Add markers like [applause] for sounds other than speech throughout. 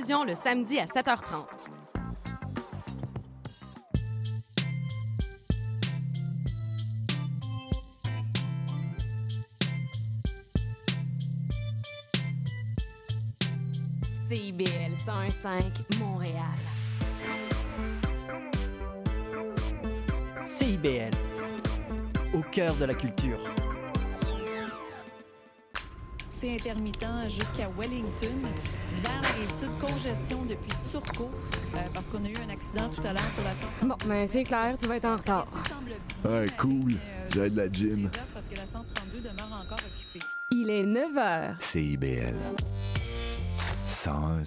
rediffusion le samedi à 7h30. CIBL 105 Montréal. CIBL, au cœur de la culture. C'est intermittent jusqu'à Wellington. Vers la rive sud, congestion depuis Turcot, euh, parce qu'on a eu un accident tout à l'heure sur la 132. Bon, mais c'est clair, tu vas être en retard. Ouais, cool. J'ai de la gym. Parce que la 132 demeure encore occupée. Il est 9 h. CIBL. 101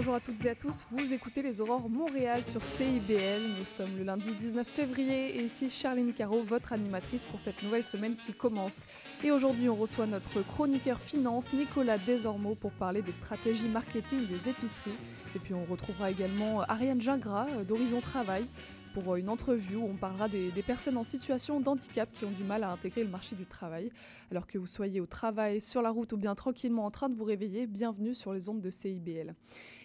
Bonjour à toutes et à tous, vous écoutez les Aurores Montréal sur CIBL. Nous sommes le lundi 19 février et ici Charline Caro, votre animatrice pour cette nouvelle semaine qui commence. Et aujourd'hui, on reçoit notre chroniqueur finance Nicolas Desormeaux pour parler des stratégies marketing des épiceries. Et puis on retrouvera également Ariane Gingras d'Horizon Travail pour une entrevue où on parlera des, personnes en situation d'handicap qui ont du mal à intégrer le marché du travail. Alors que vous soyez au travail, sur la route ou bien tranquillement en train de vous réveiller, bienvenue sur les ondes de CIBL.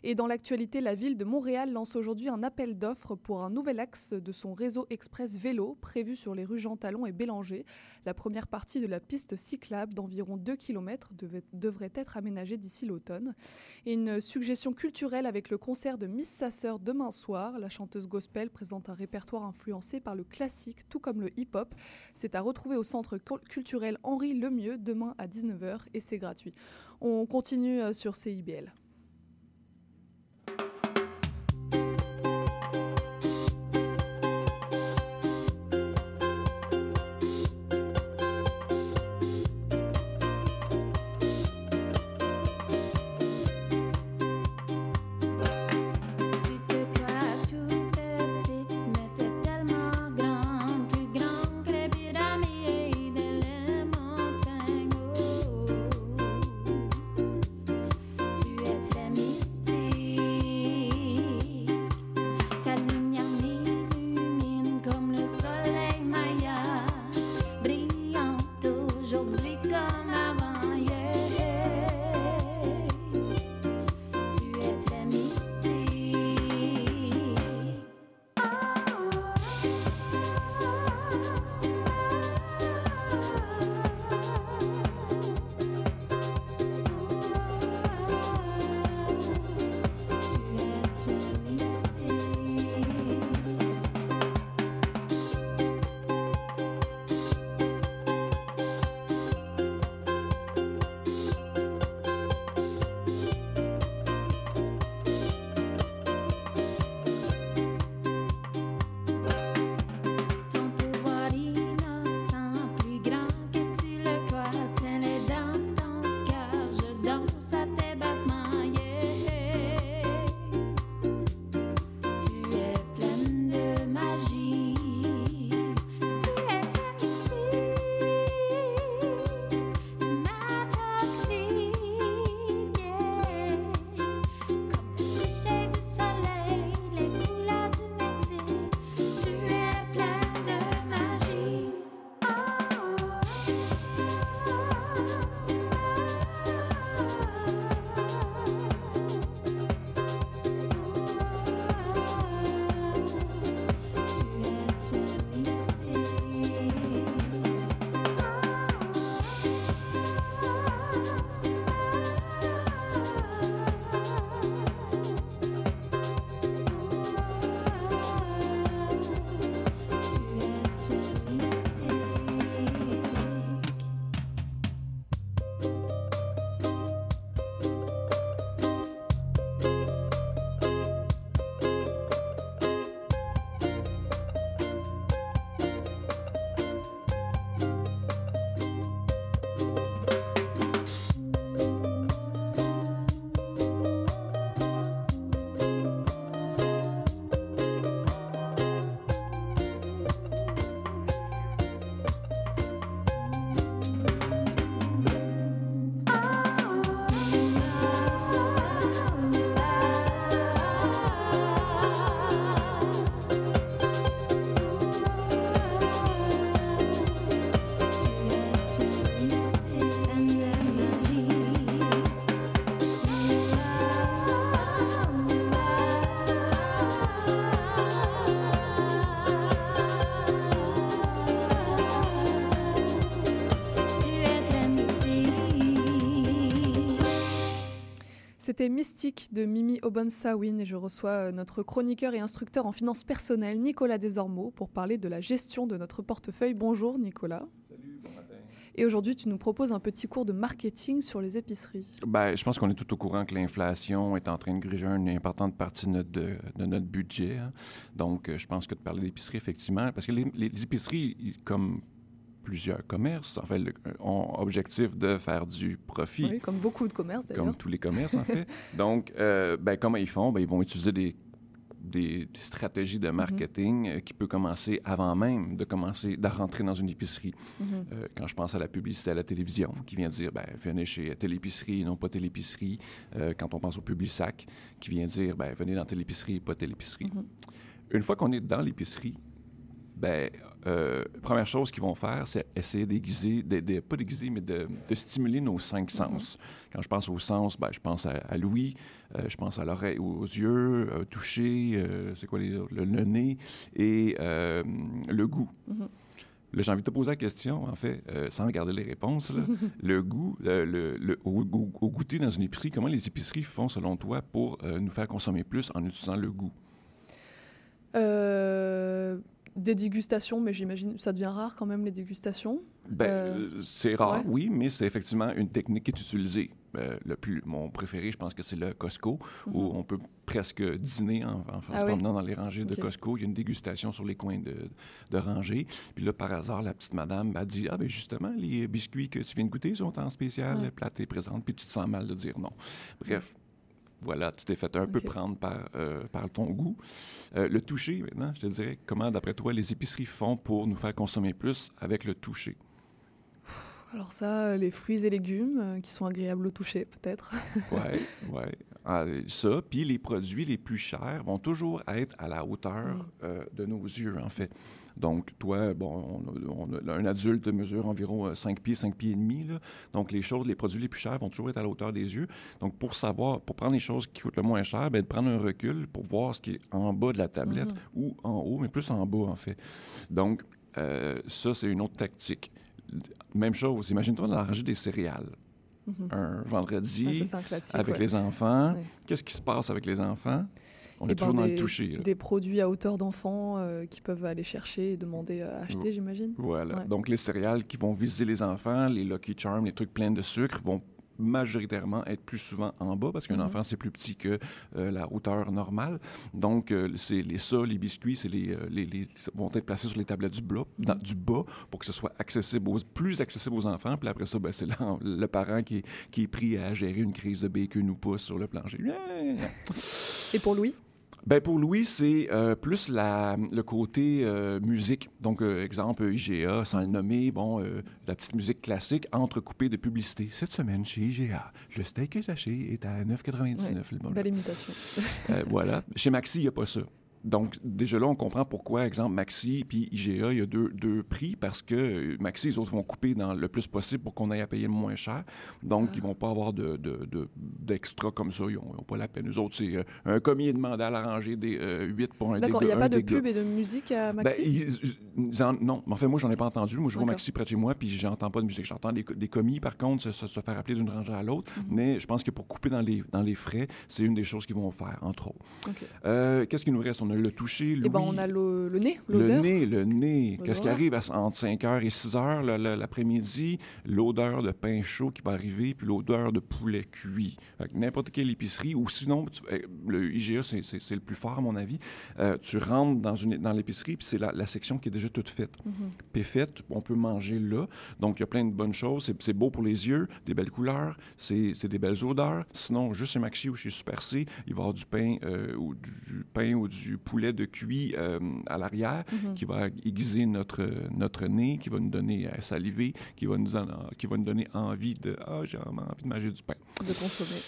Et dans l'actualité, la ville de Montréal lance aujourd'hui un appel d'offres pour un nouvel axe de son réseau express vélo prévu sur les rues Jean Talon et Bélanger. La première partie de la piste cyclable d'environ 2 km devrait être aménagée d'ici l'automne. Et une suggestion culturelle avec le concert de Miss Sasseur demain soir. La chanteuse gospel présente un répertoire influencé par le classique, tout comme le hip-hop. C'est à retrouver au centre culturel Henri Lemieux demain à 19h et c'est gratuit. On continue euh, sur CIBL. C'était Mystique de Mimi Obonsawin et je reçois euh, notre chroniqueur et instructeur en finances personnelles Nicolas Desormeaux pour parler de la gestion de notre portefeuille. Bonjour Nicolas. Salut, bon matin. Et aujourd'hui, tu nous proposes un petit cours de marketing sur les épiceries. Ben, je pense qu'on est tout au courant que l'inflation est en train de griger une importante partie de notre, de, de notre budget. hein. Donc, euh, je pense que de parler d'épicerie, effectivement, parce que les, les épiceries, comme plusieurs commerces, en fait, le- ont objectif de faire du profit. Oui, comme beaucoup de commerces d'ailleurs. comme tous les commerces, en fait. [laughs] Donc, euh, ben, comment ils font? Ben, ils vont utiliser des, des- des stratégies de marketing euh, qui peut commencer avant même de commencer de rentrer dans une épicerie. Mhm. Euh, quand je pense à la publicité à la télévision, qui vient dire, ben, venez chez telle épicerie, non pas telle épicerie. Euh, quand on pense au Publisac, qui vient dire, ben, venez dans telle épicerie, pas telle épicerie. Mhm. Une fois qu'on est dans l'épicerie, ben, euh, première chose qu'ils vont faire, c'est essayer d'aiguiser, de, de- pas d'aiguiser, mais de, de stimuler nos cinq sens. Quand je pense aux sens, ben, je pense à, à l'ouïe, euh, je pense à l'oreille, aux yeux, euh, toucher, euh, c'est quoi les autres? le, le nez et euh, le goût. Mhm. Là, j'ai envie de te poser la question, en fait, euh, sans regarder les réponses. là. [laughs] le goût, le, le- au, au- au goûter dans une épicerie, comment les épiceries font, selon toi, pour euh, nous faire consommer plus en utilisant le goût? Euh, des dégustations, mais j'imagine ça devient rare quand même les dégustations. Ben, Euh, euh, c'est rare, ouais. oui, mais c'est effectivement une technique qui est utilisée. Euh, le plus, mon préféré, je pense que c'est le Costco, où on peut presque dîner en, en, en se Mhm. Ah oui? promenant dans les rangées de. Costco. Il y a une dégustation sur les coins de, de rangées. Puis là, par hasard, la petite madame a dit Ah, ben justement, les biscuits que tu viens de goûter sont en spécial, Ouais. le plat est présente, puis tu te sens mal de dire non. Bref. Voilà, tu t'es fait un peu prendre par, euh, par ton goût. Euh, le toucher, maintenant, je te dirais, comment, d'après toi, les épiceries font pour nous faire consommer plus avec le toucher? Alors ça, euh, les fruits et légumes euh, qui sont agréables au toucher peut-être. [laughs] Ouais, ouais. Ah, ça, puis les produits les plus chers vont toujours être à la Mm. hauteur euh, de nos yeux, en fait. Donc, toi, bon, on a- on un adulte mesure environ 5 pieds, 5 pieds et demi. Là. Donc, les choses, les produits les plus chers vont toujours être à la hauteur des yeux. Donc, pour savoir, pour prendre les choses qui coûtent le moins cher, ben, de prendre un recul pour voir ce qui est en bas de la tablette Mhm. ou en haut, mais plus en bas, en fait. Donc, euh, ça, c'est une autre tactique. Même chose, imagine-toi dans la rangée des céréales. Mhm. Un vendredi, avec ouais. les enfants. Ouais. Qu'est-ce qui se passe avec les enfants? On est ben, toujours dans le des- toucher. là. Des produits à hauteur d'enfants euh, qui peuvent aller chercher et demander à acheter, j'imagine. Voilà. Ouais. Donc, les céréales qui vont viser les enfants, les Lucky Charms, les trucs pleins de sucre, vont majoritairement être plus souvent en bas parce qu'un Mhm. enfant, c'est plus petit que euh, la hauteur normale. Donc, euh, c'est les ça, les biscuits, c'est les, les, les- vont être placés sur les tablettes du, bas, Mhm. dans- du bas pour que ce soit accessible aux, plus accessible aux enfants. Puis après ça, ben, c'est le parent qui est, qui est pris à gérer une crise de bacon ou pouce sur le plancher. Et pour Louis? Ben pour Louis, c'est euh, plus la, le côté euh, musique. Donc, euh, exemple, IGA, sans le nommer, bon, la petite musique classique entrecoupée de publicité. Cette semaine, chez IGA, le steak haché est à 9,99. le bon- Belle imitation. voilà. Chez Maxi, il n'y a pas ça. Donc, déjà là, on comprend pourquoi, exemple, Maxi puis IGA, il y a deux, deux prix parce que euh, Maxi, les autres vont couper dans le plus possible pour qu'on aille à payer le moins cher. Donc, ils vont pas avoir de, de- de- d'extra comme ça. Ils n'ont pas la peine. Eux autres, c'est euh, un commis est demandé à la rangée des 8 pour un D'accord, il n'y a pas de dégât. pub et de musique à Ben, Maxi? ils- ils en- non, mais en fait, moi, j'en ai pas entendu. Moi, je D'accord. Maxi près de chez moi, puis j'entends pas de musique. J'entends des, des commis, par contre, se, se- faire appeler d'une rangée à l'autre. Mhm. Mais je pense que pour couper dans les, dans les frais, c'est une des choses qu'ils vont faire, entre autres. Euh, Qu'est-ce qu'il nous reste? On a le toucher, Eh ben, l'ouïe. on a le, le nez, Le l'odeur. nez, le nez. Qu'est-ce qui arrive à- entre 5h et 6h le- le- l'après-midi? L'odeur de pain chaud qui va arriver, puis l'odeur de poulet cuit. Fait que N'importe quelle épicerie, ou sinon, tu- euh, le IGA, c'est- le plus fort, à mon avis. Euh, tu rentres dans, une, dans l'épicerie, puis c'est la, la section qui est déjà toute faite. Mhm. Puis faite, on peut manger là. Donc, il y a plein de bonnes choses. C'est- C'est beau pour les yeux, des belles couleurs, c'est c'est des belles odeurs. Sinon, juste chez Maxi ou chez Super C, il va y avoir du pain, euh, ou du pain ou du poulet de cuit euh, à l'arrière Mhm. qui va aiguiser notre, notre nez, qui va nous donner à saliver, qui va nous, en- qui va nous donner envie de « Ah, j'ai envie de manger du pain ». de consommer.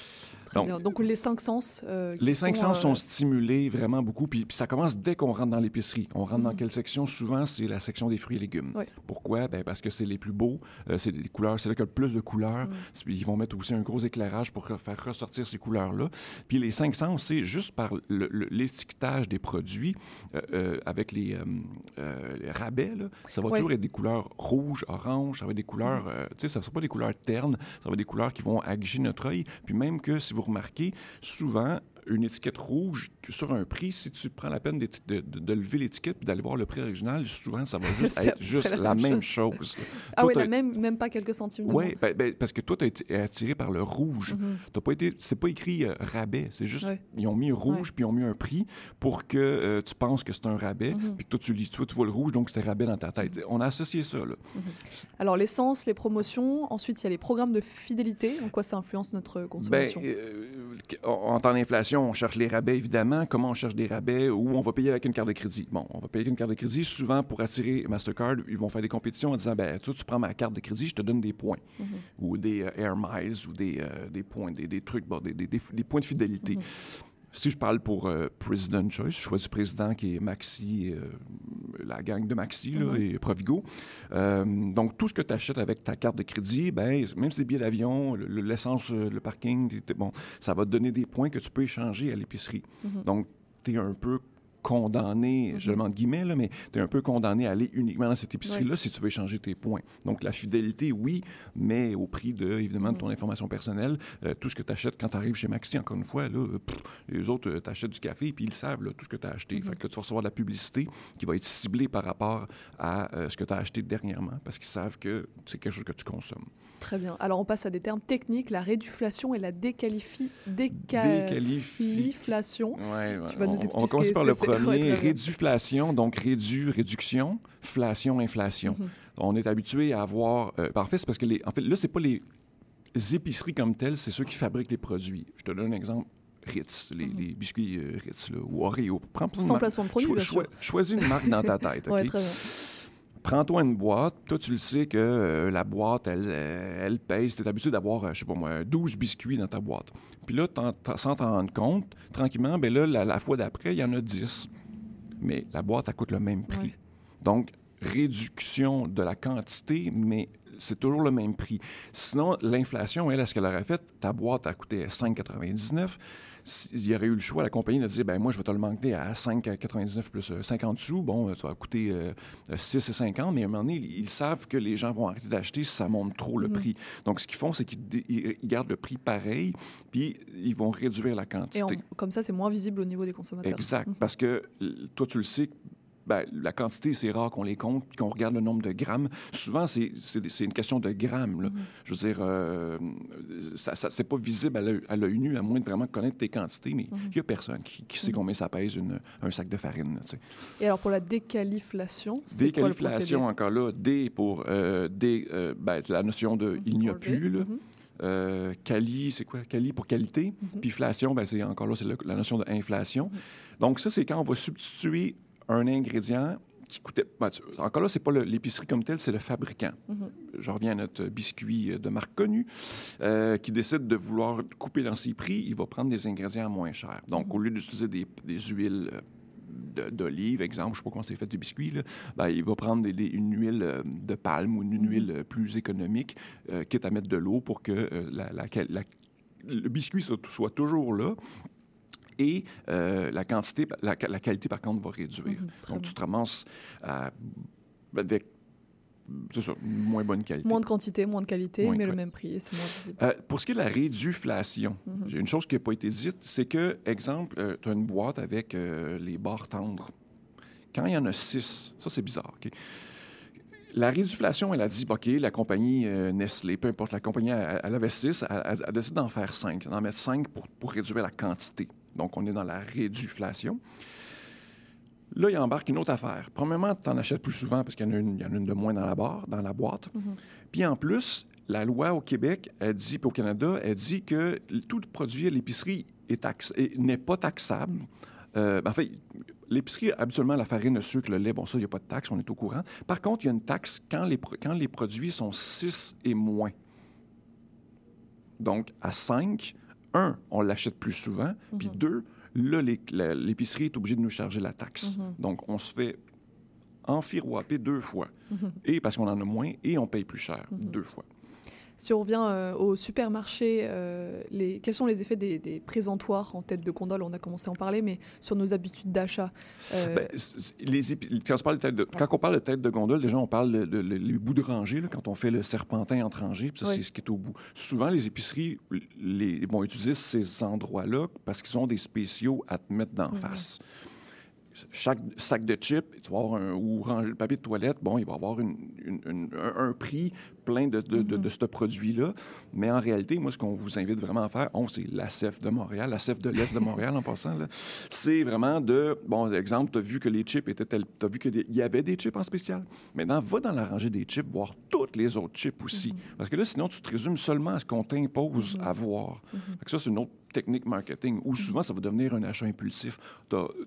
Donc- les cinq sens. euh, Les cinq sont, sens euh, sont stimulés vraiment beaucoup. Puis, puis ça commence dès qu'on rentre dans l'épicerie. On rentre dans Mhm. quelle section? Souvent, c'est la section des fruits et légumes. Pourquoi? Ben, parce que c'est les plus beaux. euh, c'est des couleurs. C'est là qu'il y a le plus de couleurs. Mhm. Ils vont mettre aussi un gros éclairage pour re- faire ressortir ces couleurs-là. Puis les cinq sens, c'est juste par l'étiquetage des produits euh, avec les, les rabais. là, ça va toujours être des couleurs rouges, oranges. Ça va être des couleurs... Mhm. tu sais, ça ne sera pas des couleurs ternes. Ça va être des couleurs qui vont aguicher notre œil. Puis même que si vous remarquez, souvent, une étiquette rouge sur un prix, si tu prends la peine de, de, de lever l'étiquette et d'aller voir le prix original, souvent, ça va [laughs] juste être juste la, même chose. chose. Ah oui, la même, même pas quelques centimes. Oui, ben, ben, parce que toi, tu été attiré par le rouge. Mm -hmm. pas été, c'est pas écrit euh, rabais, c'est juste, ouais. ils ont mis rouge puis ils ont mis un prix pour que euh, tu penses que c'est un rabais, mm -hmm. puis que toi, tu lis, tu vois, tu vois le rouge, donc c'était rabais dans ta tête. Mm -hmm. On a associé ça, là. Alors, l'essence, les promotions, ensuite, il y a les programmes de fidélité. En quoi ça influence notre consommation? Ben, euh, en temps d'inflation, on cherche les rabais, évidemment. Comment on cherche des rabais? Où on va payer avec une carte de crédit? Bon, on va payer avec une carte de crédit. Souvent, pour attirer Mastercard, ils vont faire des compétitions en disant, ben, toi, tu prends ma carte de crédit, je te donne des points. Mm -hmm. Ou des euh, Air Miles, ou des, euh, des points, des, des trucs, bon, des, des, des, points de fidélité. Mm -hmm. Si je parle pour euh, President Choice, je choisis président qui est Maxi, la gang de Maxi là, mm -hmm. et Provigo. donc, tout ce que tu achètes avec ta carte de crédit, ben, même si c'est billets d'avion, l'essence, le, le, parking, bon, ça va te donner des points que tu peux échanger à l'épicerie. Donc, tu es un peu condamné, je demande guillemets, là, mais tu es un peu condamné à aller uniquement dans cette épicerie-là si tu veux échanger tes points. Donc, la fidélité, oui, mais au prix, de, évidemment, de ton information personnelle. Euh, tout ce que tu achètes quand tu arrives chez Maxi, encore une fois, là, pff, les autres, euh, tu achètes du café puis ils savent là, tout ce que tu as acheté. -hmm. Fait que là, tu vas recevoir de la publicité qui va être ciblée par rapport à euh, ce que tu as acheté dernièrement parce qu'ils savent que c'est quelque chose que tu consommes. Très bien. Alors, on passe à des termes techniques, la réduflation et la déqualifi... Ouais, ouais. Tu vas nous expliquer on, on commence par le. Premier, réduflation, donc rédu, réduction, flation, inflation. Mhm. On est habitué à avoir... Euh, en fait, c'est parce que, les, en fait, là, c'est pas les épiceries comme telles, c'est ceux qui fabriquent les produits. Je te donne un exemple. Ritz, les, les biscuits euh, Ritz, là, ou Oreo. Prends Mhm. Sans placement de produit, choisis une marque dans ta tête. [laughs] Ouais, OK? très bien. Prends-toi une boîte. Toi, tu le sais que euh, la boîte, elle, euh, elle pèse. Tu es habitué d'avoir, euh, je sais pas moi, 12 biscuits dans ta boîte. Puis là, sans t'en rendre compte, tranquillement, ben là, la, la fois d'après, il y en a 10. Mais la boîte, elle coûte le même prix. Ouais. Donc, réduction de la quantité, mais c'est toujours le même prix. Sinon, l'inflation, elle, est-ce qu'elle aurait fait? Ta boîte a coûté 5,99. S'il y aurait eu le choix, la compagnie a dit, ben moi, je vais te le manquer à 5,99 plus euh, 50 sous. Bon, ça va coûter euh, 6,50, mais à un moment donné, ils, ils savent que les gens vont arrêter d'acheter si ça monte trop le Mhm. prix. Donc, ce qu'ils font, c'est qu'ils ils gardent le prix pareil, puis ils vont réduire la quantité. Et comme ça, c'est moins visible au niveau des consommateurs. Exact. Mhm. Parce que toi, tu le sais, ben, la quantité, c'est rare qu'on les compte, puis qu'on regarde le nombre de grammes. Souvent, c'est une question de grammes. là. Je veux dire, euh, ça, ça c'est pas visible à l'œil- nu, à moins de vraiment connaître tes quantités, mais il y a personne qui, qui sait combien ça pèse une- un sac de farine. là. Et alors, pour la décaliflation, c'est quoi le encore là, D pour euh, D, euh, ben, la notion de il n'y a plus. Là. Euh, quali, c'est quoi? Quali pour qualité. Puis inflation, ben, c'est encore là, c'est la notion d'inflation. Donc, ça, c'est quand on va substituer un ingrédient qui coûtait. ben, encore là, c'est pas l'épicerie comme telle, c'est le fabricant. Je reviens à notre biscuit euh, de marque connue euh, qui décide de vouloir couper dans ses prix. Il va prendre des ingrédients moins chers. Donc, au lieu d'utiliser des, des huiles. euh, d'olive, exemple, je ne sais pas comment c'est fait du biscuit, là, ben, il va prendre des- des- une huile de palme ou une, une huile plus économique, euh, quitte à mettre de l'eau pour que euh, la- la- la- le biscuit soit toujours là. Et euh, la quantité, la, la qualité, par contre, va réduire. Mhm, Donc, bien. tu te ramasses avec, ça, moins bonne qualité. Moins de quantité, moins de qualité, Moins de mais le même prix c'est moins visible. Euh, pour ce qui est de la réduflation, Mhm. une chose qui n'a pas été dite, c'est que, exemple, tu as une boîte avec euh, les barres tendres. Quand il y en a six, ça c'est bizarre, OK? La réduflation, elle a dit, OK, la compagnie euh, Nestlé, peu importe, la compagnie, elle, elle avait six, elle, elle- elle décide d'en faire cinq, d'en mettre cinq pour, pour réduire la quantité. Donc, on est dans la réduflation. Là, il embarque une autre affaire. Premièrement, tu en achètes plus souvent parce qu'il y en a une, il y en a une de moins dans la barre, dans la boîte. Puis en plus, la loi au Québec, elle dit, puis au Canada, elle dit que tout produit à l'épicerie n'est pas taxable. Euh, ben, en fait, l'épicerie, habituellement, la farine, le sucre, le lait, bon, ça, il n'y a pas de taxe, on est au courant. Par contre, il y a une taxe quand les, quand les produits sont 6 et moins. Donc, à 5, un, on l'achète plus souvent, puis deux, là, l'épicerie est obligée de nous charger la taxe. Donc, on se fait enfiroiper deux fois. Et parce qu'on en a moins, et on paye plus cher deux fois. Si on revient euh, au supermarché, euh, les... quels sont les effets des, des présentoirs en tête de gondole? On a commencé à en parler, mais sur nos habitudes d'achat. Euh, Ben, quand, on parle de tête de, quand on parle de tête de gondole, déjà, on parle de, de- le- les bouts de rangée, là, quand on fait le serpentin entre rangées, puis ça, Oui. c'est ce qui est au bout. Souvent, les épiceries les, vont utiliser ces endroits-là parce qu'ils ont des spéciaux à te mettre d'en face. Chaque sac de chips, tu vas avoir un, ou ranger le papier de toilette, bon, il va avoir une- une- une- un, un prix plein de, de, de- de ce produit-là. Mais en réalité, moi, ce qu'on vous invite vraiment à faire, on, c'est la CEF de Montréal, la CEF de l'Est de Montréal en passant, c'est vraiment de, bon, exemple, tu as vu que les chips étaient tels, tu as vu qu'il y avait des chips en spécial. Maintenant, va dans la rangée des chips, voir toutes les autres chips aussi. Parce que là, sinon, tu te résumes seulement à ce qu'on t'impose à voir. Ça, c'est une autre technique marketing où souvent, ça va devenir un achat impulsif.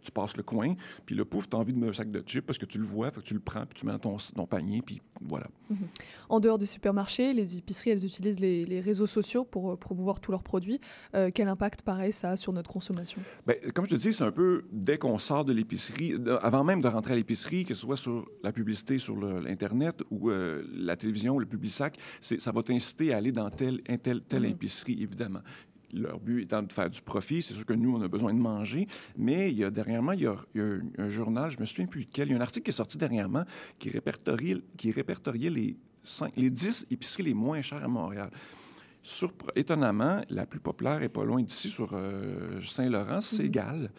Tu passes le coin, puis le pouf, tu as envie de mettre un sac de chips parce que tu le vois, fait que tu le prends, puis tu mets dans ton, ton panier, puis voilà. En dehors du supermarché, les épiceries, elles utilisent les, les réseaux sociaux pour euh, promouvoir tous leurs produits. Euh, quel impact, pareil, ça a sur notre consommation? Bien, comme je te dis, c'est un peu dès qu'on sort de l'épicerie, avant même de rentrer à l'épicerie, que ce soit sur la publicité sur l'Internet ou euh, la télévision ou le Publisac, c'est- ça va t'inciter à aller dans telle, telle, telle épicerie, évidemment. Leur but étant de faire du profit. C'est sûr que nous, on a besoin de manger. Mais il y a dernièrement, il y a, un, journal, je me souviens plus lequel, il y a un article qui est sorti dernièrement qui répertoriait, qui répertoriait les, les 10 épiceries les moins chères à Montréal. Étonnamment, la plus populaire est pas loin d'ici, sur euh, Saint-Laurent, c'est Gall,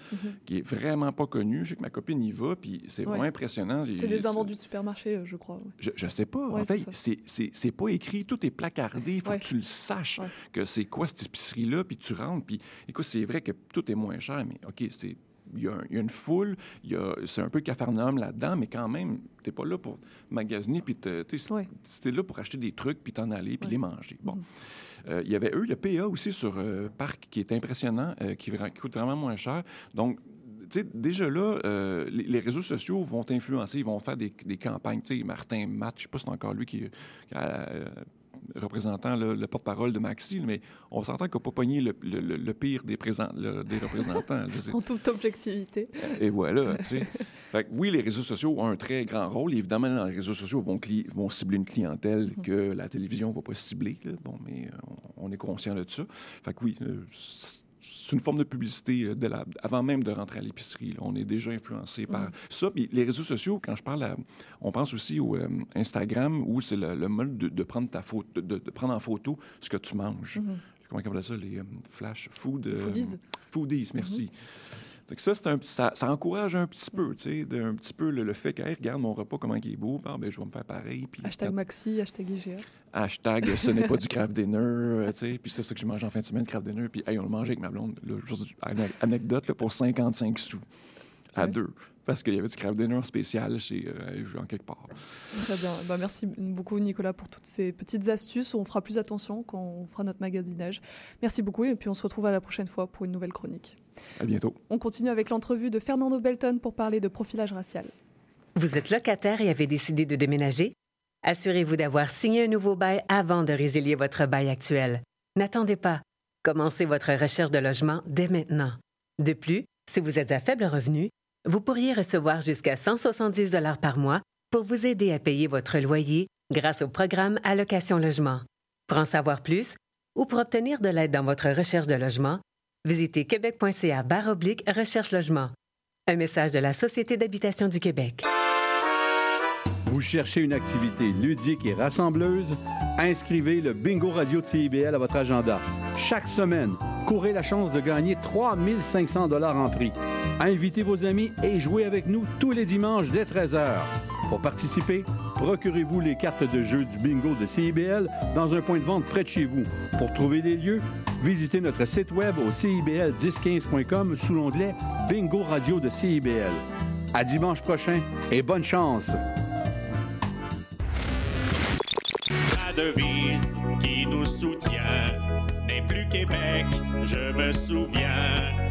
qui est vraiment pas connu. Je sais que ma copine y va, puis c'est Ouais. vraiment impressionnant. C'est des invendus de supermarché, euh, je crois. ouais. Je, je sais pas. Ouais, en c'est fait, c'est- c'est c'est pas écrit, tout est placardé. Il faut que tu le saches que c'est quoi cette épicerie-là, puis tu rentres. Puis écoute, c'est vrai que tout est moins cher, mais OK, c'est. Il y, a, un- il y a une foule, il y a- c'est un peu cafarnaum là-dedans, mais quand même, t'es pas là pour magasiner, puis te- t'es Ouais. là pour acheter des trucs, puis t'en aller, puis Ouais. les manger. Bon. Euh, il y avait eux, le PA aussi sur euh, Parc, qui est impressionnant, euh, qui, qui coûte vraiment moins cher. Donc, tu sais, déjà là, euh, les, les réseaux sociaux vont t'influencer, ils vont faire des, des campagnes. Tu sais, Martin Matt, je sais pas si c'est encore lui qui est euh, représentant le porte-parole de Maxi, mais on s'entend qu'on n'a pas pogné le, le- pire des, présents, des représentants. [laughs] En toute objectivité. Et voilà, tu sais. Fait que oui, les réseaux sociaux ont un très grand rôle. Évidemment, dans les réseaux sociaux vont, cibler une clientèle que la télévision ne va pas cibler. là. Bon, mais euh, on, on est conscient de ça. Fait que oui, euh, c'est une forme de publicité euh, de la- avant même de rentrer à l'épicerie. On est déjà influencé par ça. Puis les réseaux sociaux, quand je parle à, on pense aussi au euh, Instagram où c'est le, le mode de, de prendre ta photo, de, de prendre en photo ce que tu manges. Comment on appelle ça, les euh, flash food? euh, Foodies. Foodies, merci. Fait que ça, un, ça, ça encourage un petit peu, tu sais, un petit peu le, le fait que, Hey, regarde mon repas, comment il est beau, Ah, ben, je vais me faire pareil. Puis, Hashtag quand- Maxi, hashtag IGA. hashtag, ce n'est pas du [laughs] craft dinner, euh, tu sais, puis c'est ça que je mange en fin de semaine, craft dinner, puis hey, on le mangeait avec ma blonde, là, anecdote, là, pour 55 sous, à Ouais. deux, parce qu'il y avait du craft dinner spécial chez, euh, en quelque part. Très bien. Bah, merci beaucoup, Nicolas, pour toutes ces petites astuces. On fera plus attention quand on fera notre magasinage. Merci beaucoup. Et puis, on se retrouve à la prochaine fois pour une nouvelle chronique. À bientôt. On continue avec l'entrevue de Fernando Belton pour parler de profilage racial. Vous êtes locataire et avez décidé de déménager? Assurez-vous d'avoir signé un nouveau bail avant de résilier votre bail actuel. N'attendez pas. Commencez votre recherche de logement dès maintenant. De plus, si vous êtes à faible revenu, vous pourriez recevoir jusqu'à 170 par mois pour vous aider à payer votre loyer grâce au programme Allocation Logement. Pour en savoir plus ou pour obtenir de l'aide dans votre recherche de logement, visitez québec.ca oblique recherche logement. Un message de la Société d'habitation du Québec. Vous cherchez une activité ludique et rassembleuse? Inscrivez le Bingo Radio de CIBL à votre agenda. Chaque semaine, courez la chance de gagner 3500 dollars en prix. Invitez vos amis et jouez avec nous tous les dimanches dès 13h. Pour participer, procurez-vous les cartes de jeu du bingo de CIBL dans un point de vente près de chez vous. Pour trouver des lieux, visitez notre site web au cibl1015.com sous l'onglet Bingo Radio de CIBL. À dimanche prochain et bonne chance! La devise qui nous soutient n'est plus Québec, je me souviens.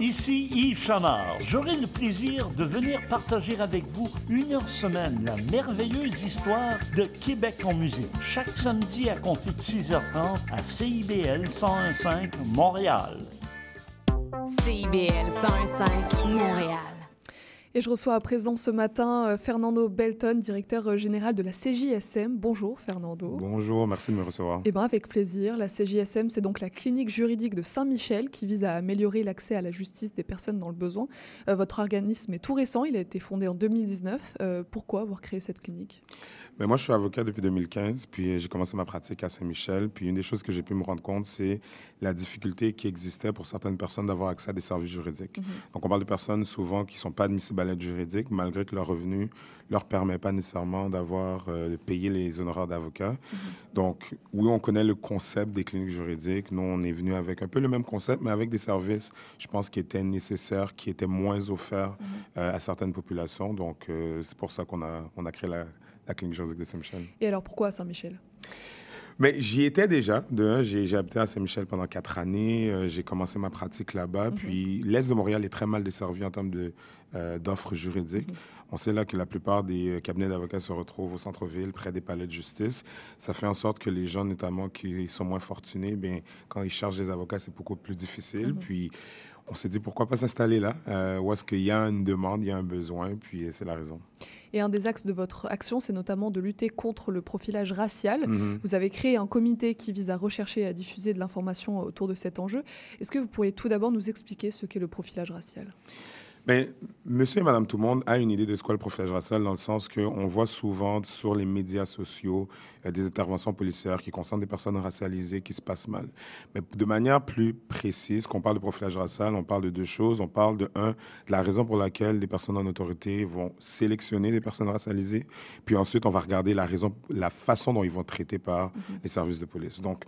Ici Yves Chamard. J'aurai le plaisir de venir partager avec vous une heure semaine la merveilleuse histoire de Québec en musique. Chaque samedi à compter de 6h30 à CIBL 101.5 Montréal. CIBL 101.5 Montréal. Et je reçois à présent ce matin euh, Fernando Belton, directeur euh, général de la CJSM. Bonjour Fernando. Bonjour, merci de me recevoir. Eh bien avec plaisir. La CJSM, c'est donc la clinique juridique de Saint-Michel qui vise à améliorer l'accès à la justice des personnes dans le besoin. Euh, votre organisme est tout récent, il a été fondé en 2019. Euh, pourquoi avoir créé cette clinique? Mais moi, je suis avocat depuis 2015, puis j'ai commencé ma pratique à Saint-Michel. Puis une des choses que j'ai pu me rendre compte, c'est la difficulté qui existait pour certaines personnes d'avoir accès à des services juridiques. Donc on parle de personnes souvent qui ne sont pas admissibles à l'aide juridique, malgré que leur revenu leur permet pas nécessairement d'avoir euh, payé les honoraires d'avocat. Donc oui, on connaît le concept des cliniques juridiques. Nous, on est venu avec un peu le même concept, mais avec des services, je pense, qui étaient nécessaires, qui étaient moins offerts euh, à certaines populations. Donc euh, c'est pour ça qu'on a, on a créé la, la clinique juridique de Saint-Michel. Et alors pourquoi à Saint-Michel? Mais j'y étais déjà. De j'ai habité à Saint-Michel pendant quatre années. Euh, j'ai commencé ma pratique là-bas. Puis l'Est de Montréal est très mal desservi en termes de, euh, d'offres juridiques. On sait là que la plupart des euh, cabinets d'avocats se retrouvent au centre-ville, près des palais de justice. Ça fait en sorte que les gens, notamment qui sont moins fortunés, bien, quand ils cherchent des avocats, c'est beaucoup plus difficile. Puis on s'est dit pourquoi pas s'installer là, euh, où est-ce qu'il y a une demande, il y a un besoin, puis c'est la raison. Et un des axes de votre action, c'est notamment de lutter contre le profilage racial. Mhm. Vous avez créé un comité qui vise à rechercher et à diffuser de l'information autour de cet enjeu. Est-ce que vous pourriez tout d'abord nous expliquer ce qu'est le profilage racial? Mais monsieur et madame tout le monde a une idée de ce qu'est le profilage racial dans le sens qu'on voit souvent sur les médias sociaux euh, des interventions policières qui concernent des personnes racialisées qui se passent mal. Mais de manière plus précise, quand on parle de profilage racial, on parle de deux choses. On parle de un, de la raison pour laquelle des personnes en autorité vont sélectionner des personnes racialisées. Puis ensuite, on va regarder la raison, la façon dont ils vont traiter par les services de police. Donc,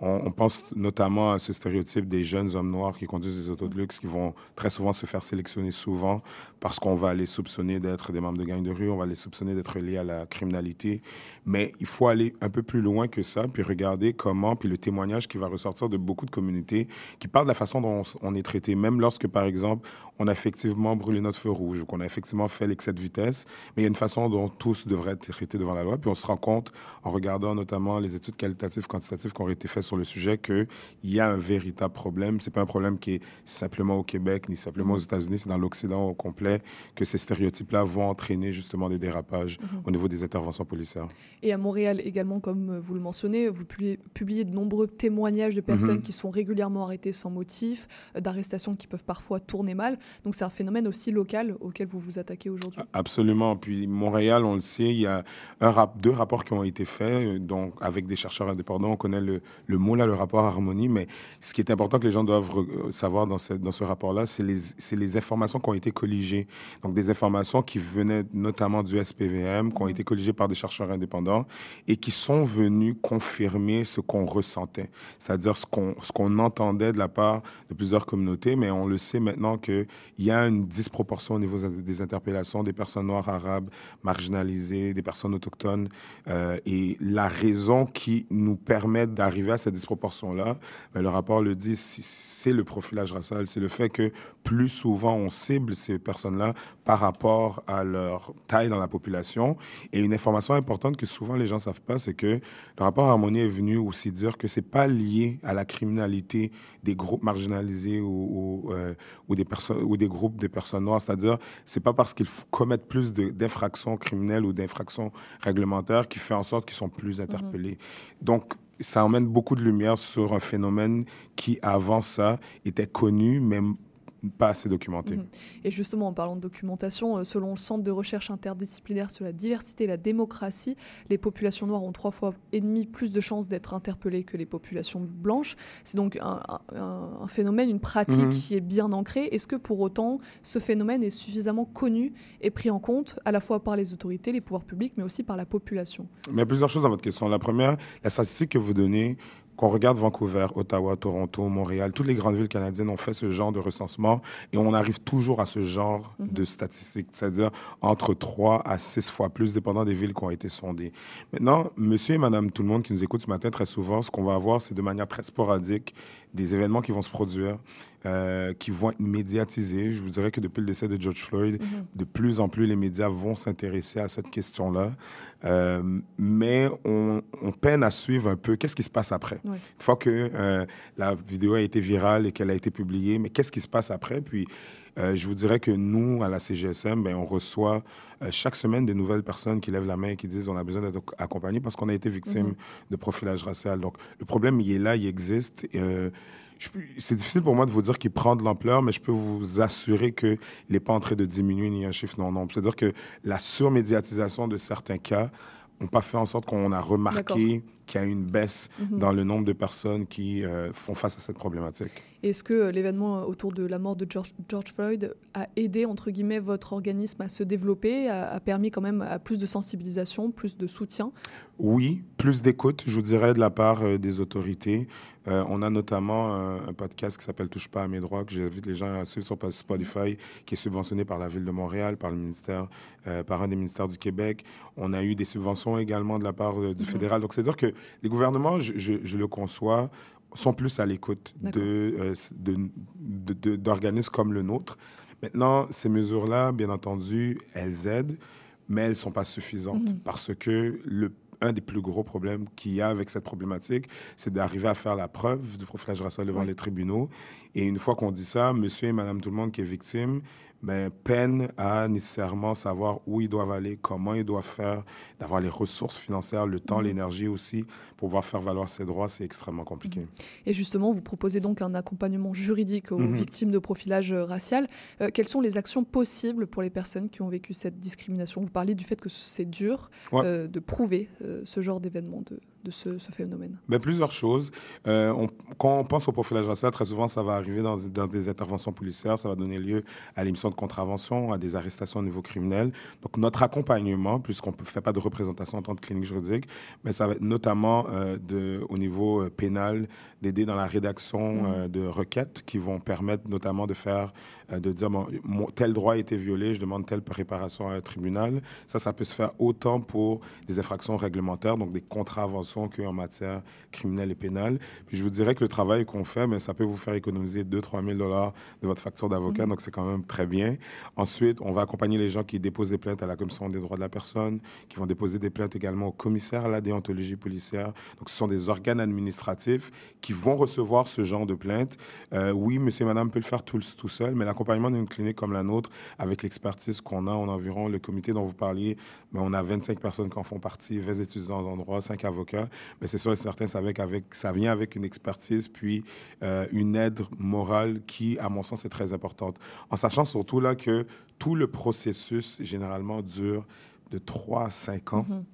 on, pense notamment à ce stéréotype des jeunes hommes noirs qui conduisent des autos de luxe, qui vont très souvent se faire sélectionner souvent parce qu'on va les soupçonner d'être des membres de gangs de rue, on va les soupçonner d'être liés à la criminalité. Mais il faut aller un peu plus loin que ça, puis regarder comment, puis le témoignage qui va ressortir de beaucoup de communautés qui parlent de la façon dont on est traité, même lorsque, par exemple, on a effectivement brûlé notre feu rouge ou qu'on a effectivement fait l'excès de vitesse, mais il y a une façon dont tous devraient être traités devant la loi. Puis on se rend compte, en regardant notamment les études qualitatives, quantitatives qui ont été faites sur le sujet, qu'il y a un véritable problème. C'est pas un problème qui est simplement au Québec, ni simplement aux États-Unis, c'est dans l'Occident au complet que ces stéréotypes-là vont entraîner justement des dérapages au niveau des interventions policières. Et à Montréal également, comme vous le mentionnez, vous publiez, de nombreux témoignages de personnes Mhm. qui sont régulièrement arrêtées sans motif, euh, d'arrestations qui peuvent parfois tourner mal. Donc c'est un phénomène aussi local auquel vous vous attaquez aujourd'hui. Absolument. Puis Montréal, on le sait, il y a un rap- deux rapports qui ont été faits, euh, donc avec des chercheurs indépendants. On connaît le, le mot là, le rapport Harmonie, mais ce qui est important que les gens doivent euh, savoir dans, ce- rapport-là, c'est les, informations qui ont été colligées. Donc des informations qui venaient notamment du SPVM, qui ont été colligées par des chercheurs indépendants et qui sont venus confirmer ce qu'on ressentait, c'est-à-dire ce qu'on ce qu'on entendait de la part de plusieurs communautés, mais on le sait maintenant qu'il y a une disproportion au niveau des interpellations des personnes noires, arabes, marginalisées, des personnes autochtones. Euh, et la raison qui nous permet d'arriver à cette disproportion-là, ben, le rapport le dit, c'est le profilage racial. C'est le fait que plus souvent on cible ces personnes-là par rapport à leur taille dans la population. Et une information importante que souvent les gens ne savent pas, c'est que le rapport Harmonie est venu aussi dire que c'est pas lié à la criminalité des groupes marginalisés ou, ou, euh, ou des personnes ou des groupes de personnes noires. C'est-à-dire, c'est pas parce qu'ils commettent plus d'infractions criminelles ou d'infractions réglementaires qui fait en sorte qu'ils sont plus interpellés. Donc ça emmène beaucoup de lumière sur un phénomène qui, avant ça, était connu, mais pas assez documenté. Mhm. Et justement, en parlant de documentation, euh, selon le Centre de recherche interdisciplinaire sur la diversité et la démocratie, les populations noires ont trois fois et demi plus de chances d'être interpellées que les populations blanches. C'est donc un, un- un phénomène, une pratique Mhm. qui est bien ancrée. Est-ce que pour autant, ce phénomène est suffisamment connu et pris en compte à la fois par les autorités, les pouvoirs publics, mais aussi par la population? Mais il y a plusieurs choses dans votre question. La première, la statistique que vous donnez, qu'on regarde Vancouver, Ottawa, Toronto, Montréal, toutes les grandes villes canadiennes ont fait ce genre de recensement et on arrive toujours à ce genre de statistiques, c'est-à-dire entre 3 à 6 fois plus, dépendant des villes qui ont été sondées. Maintenant, monsieur et madame tout le monde qui nous écoute ce matin, très souvent, ce qu'on va avoir, c'est de manière très sporadique des événements qui vont se produire, euh, qui vont être médiatisés. Je vous dirais que depuis le décès de George Floyd, Mhm. de plus en plus les médias vont s'intéresser à cette question-là. Euh, mais on, on peine à suivre un peu qu'est-ce qui se passe après. Ouais. Une fois que euh, la vidéo a été virale et qu'elle a été publiée, mais qu'est-ce qui se passe après? Puis, euh, je vous dirais que nous, à la CGSM, ben, on reçoit euh, chaque semaine des nouvelles personnes qui lèvent la main et qui disent on a besoin d'être accompagné parce qu'on a été victime Mhm. de profilage racial. Donc, le problème, il est là, il existe. Euh, c'est difficile pour moi de vous dire qu'il prend de l'ampleur, mais je peux vous assurer qu'il n'est pas en train de diminuer ni un chiffre non nombre. C'est-à-dire que la surmédiatisation de certains cas n'ont pas fait en sorte qu'on a remarqué qu'il y a une baisse Mhm. dans le nombre de personnes qui euh, font face à cette problématique. Est-ce que euh, l'événement autour de la mort de George, George Floyd a aidé, entre guillemets, votre organisme à se développer, a, a permis quand même à plus de sensibilisation, plus de soutien? Oui, plus d'écoute, je vous dirais, de la part euh, des autorités. Euh, on a notamment un, un podcast qui s'appelle Touche pas à mes droits, que j'invite les gens à suivre sur Spotify, qui est subventionné par la Ville de Montréal, par, le ministère, euh, par un des ministères du Québec. On a eu des subventions également de la part du Mhm. fédéral. Donc, c'est-à-dire que les gouvernements, je, je- je le conçois, sont plus à l'écoute de, euh, de- de- d'organismes comme le nôtre. Maintenant, ces mesures-là, bien entendu, elles aident, mais elles ne sont pas suffisantes Mhm. parce que le un des plus gros problèmes qu'il y a avec cette problématique, c'est d'arriver à faire la preuve du profilage racial devant les tribunaux. Et une fois qu'on dit ça, monsieur et madame tout le monde qui est victime, ben, peine à nécessairement savoir où ils doivent aller, comment ils doivent faire, d'avoir les ressources financières, le temps, Mhm. l'énergie aussi, pour pouvoir faire valoir ses droits, c'est extrêmement compliqué. Et justement, vous proposez donc un accompagnement juridique aux Mhm. victimes de profilage racial. Euh, quelles sont les actions possibles pour les personnes qui ont vécu cette discrimination? Vous parliez du fait que c'est dur Ouais. euh, de prouver euh, ce genre d'événement, de, de ce, ce phénomène. Ben, plusieurs choses. Euh, on- quand on pense au profilage racial, très souvent, ça va arriver dans, dans des interventions policières. Ça va donner lieu à l'émission de contravention, à des arrestations au niveau criminel. Donc, notre accompagnement, puisqu'on ne fait pas de représentation en tant que clinique juridique, mais ça va être notamment euh, de, au niveau euh, pénal, d'aider dans la rédaction euh, de requêtes qui vont permettre notamment de faire, de dire, bon, mon- tel droit a été violé, je demande telle réparation à un tribunal. Ça, ça peut se faire autant pour des infractions réglementaires, donc des contraventions qu'en matière criminelle et pénale. Puis je vous dirais que le travail qu'on fait, mais ça peut vous faire économiser 2-3 000 dollars de votre facture d'avocat, Mhm. donc c'est quand même très bien. Ensuite, on va accompagner les gens qui déposent des plaintes à la Commission des droits de la personne, qui vont déposer des plaintes également au commissaire à la déontologie policière. Donc ce sont des organes administratifs qui vont recevoir ce genre de plaintes. Euh, oui, monsieur et madame peut le faire tout, tout seul, mais l'accompagnement d'une clinique comme la nôtre, avec l'expertise qu'on a en environ, le comité dont vous parliez, ben, on a 25 personnes qui en font partie, 20 étudiants en droit, 5 avocats. Mais c'est sûr et certain, ça, avec, avec, ça vient avec une expertise, puis euh, une aide morale qui, à mon sens, est très importante. En sachant surtout là que tout le processus, généralement, dure de 3 à 5 ans. Mhm.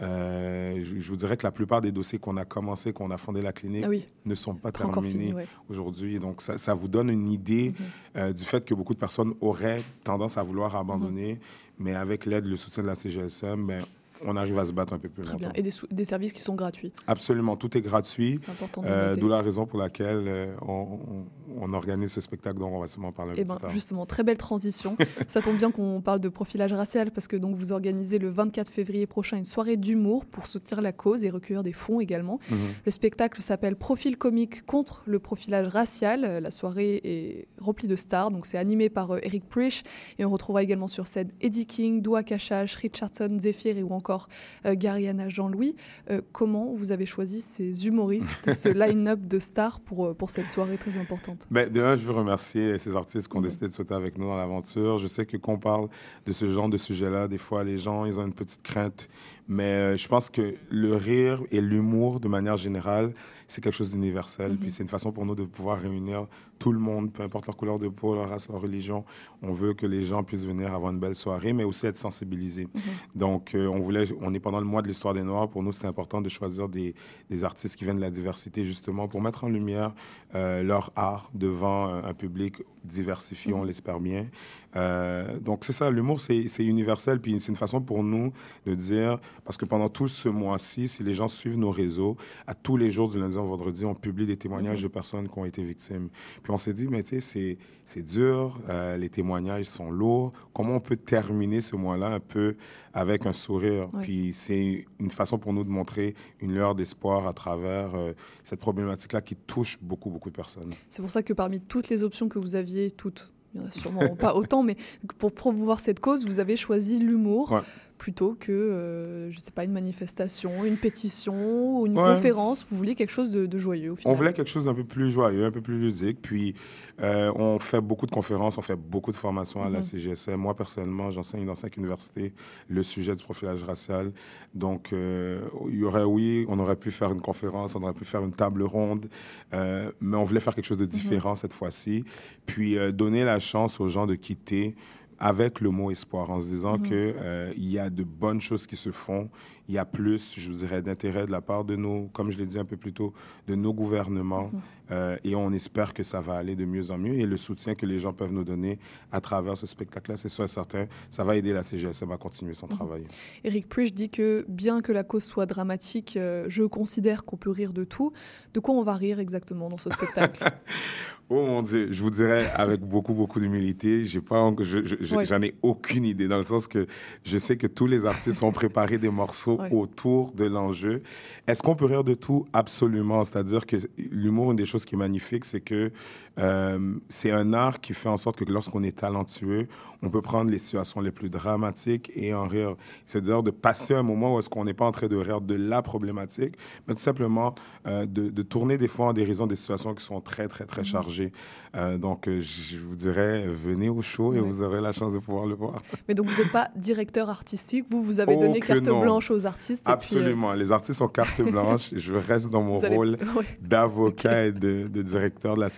Euh, je, je vous dirais que la plupart des dossiers qu'on a commencé, qu'on a fondé la clinique, Ah oui. ne sont pas terminés fini, ouais. aujourd'hui. Donc, ça, ça vous donne une idée Mhm. euh, du fait que beaucoup de personnes auraient tendance à vouloir abandonner, mais avec l'aide, le soutien de la CGSM, ben, on arrive à se battre un peu plus Très longtemps. bien. Et des, services qui sont gratuits. Absolument, tout est gratuit. C'est important de Euh. D'où la raison pour laquelle euh, on, on- on organise ce spectacle dont on va sûrement parler Eh ben, plus tard. justement, très belle transition. Ça tombe bien qu'on parle de profilage racial parce que donc vous organisez le 24 février prochain une soirée d'humour pour soutenir la cause et recueillir des fonds également. Mhm. Le spectacle s'appelle Profil comique contre le profilage racial. La soirée est remplie de stars, donc c'est animé par euh, Eric Prish et on retrouvera également sur scène Eddie King, Doua Kachash, Richardson, Zephyr et ou encore euh, Gariana Jean-Louis. Euh, comment vous avez choisi ces humoristes, [laughs] ce line-up de stars pour, euh, pour cette soirée très importante? Ben, de un, je veux remercier ces artistes qui ont Mhm. décidé de sauter avec nous dans l'aventure. Je sais que quand on parle de ce genre de sujet-là, des fois, les gens, ils ont une petite crainte. Mais euh, je pense que le rire et l'humour, de manière générale, c'est quelque chose d'universel. Mhm. Puis c'est une façon pour nous de pouvoir réunir tout le monde, peu importe leur couleur de peau, leur race, leur religion. On veut que les gens puissent venir avoir une belle soirée, mais aussi être sensibilisés. Donc, euh, on voulait, on est pendant le mois de l'histoire des Noirs. Pour nous, c'est important de choisir des, des artistes qui viennent de la diversité, justement, pour mettre en lumière euh, leur art devant un public diversifié, on l'espère bien. Euh, donc c'est ça, l'humour, c'est universel, puis c'est une façon pour nous de dire, parce que pendant tout ce mois-ci, si les gens suivent nos réseaux, à tous les jours du lundi au vendredi, on publie des témoignages Mhm. de personnes qui ont été victimes. Puis on s'est dit, mais tu sais, c'est- c'est dur, euh, les témoignages sont lourds, comment on peut terminer ce mois-là un peu avec un sourire? Puis c'est une façon pour nous de montrer une lueur d'espoir à travers euh, cette problématique-là qui touche beaucoup, beaucoup de personnes. C'est pour ça que parmi toutes les options que vous aviez, toutes, il y en a sûrement pas autant, mais pour promouvoir cette cause, vous avez choisi l'humour Ouais. Plutôt que, euh, je sais pas, une manifestation, une pétition ou une Ouais. conférence. Vous vouliez quelque chose de, de joyeux au final. On voulait quelque chose d'un peu plus joyeux, un peu plus ludique. Puis, euh, on fait beaucoup de conférences, on fait beaucoup de formations à la Mhm. CGSM. Moi, personnellement, j'enseigne dans cinq universités le sujet du profilage racial. Donc, euh, il y aurait, oui, on aurait pu faire une conférence, on aurait pu faire une table ronde, mais on voulait faire quelque chose de différent cette fois-ci. Puis, donner la chance aux gens de quitter avec le mot espoir, en se disant Mhm. que euh, y a de bonnes choses qui se font. Il y a plus, je vous dirais, d'intérêt de la part de nos, comme je l'ai dit un peu plus tôt, de nos gouvernements. Mhm. Euh, et on espère que ça va aller de mieux en mieux. Et le soutien que les gens peuvent nous donner à travers ce spectacle-là, c'est sûr et certain, ça va aider la CGSM à continuer son travail. Eric Prisch dit que bien que la cause soit dramatique, euh, je considère qu'on peut rire de tout. De quoi on va rire exactement dans ce spectacle? [laughs] Oh mon Dieu, je vous dirais avec beaucoup, beaucoup d'humilité, j'ai pas, en- je- j'en ai aucune idée dans le sens que je sais que tous les artistes ont préparé des morceaux autour de l'enjeu. Est-ce qu'on peut rire de tout? Absolument. C'est-à-dire que l'humour, une des choses qui est magnifique, c'est que euh, c'est un art qui fait en sorte que lorsqu'on est talentueux, on peut prendre les situations les plus dramatiques et en rire. C'est-à-dire de passer un moment où est-ce qu'on n'est pas en train de rire de la problématique, mais tout simplement euh, de, de tourner des fois en dérision des situations qui sont très, très, très chargées. Euh, donc, je vous dirais, venez au show et vous aurez la chance de pouvoir le voir. [laughs] Mais donc vous n'êtes pas directeur artistique, vous, vous avez donné carte non. blanche aux artistes. Absolument. Les artistes ont carte [laughs] blanche. je reste dans mon Vous rôle [laughs] d'avocat et de, de directeur de la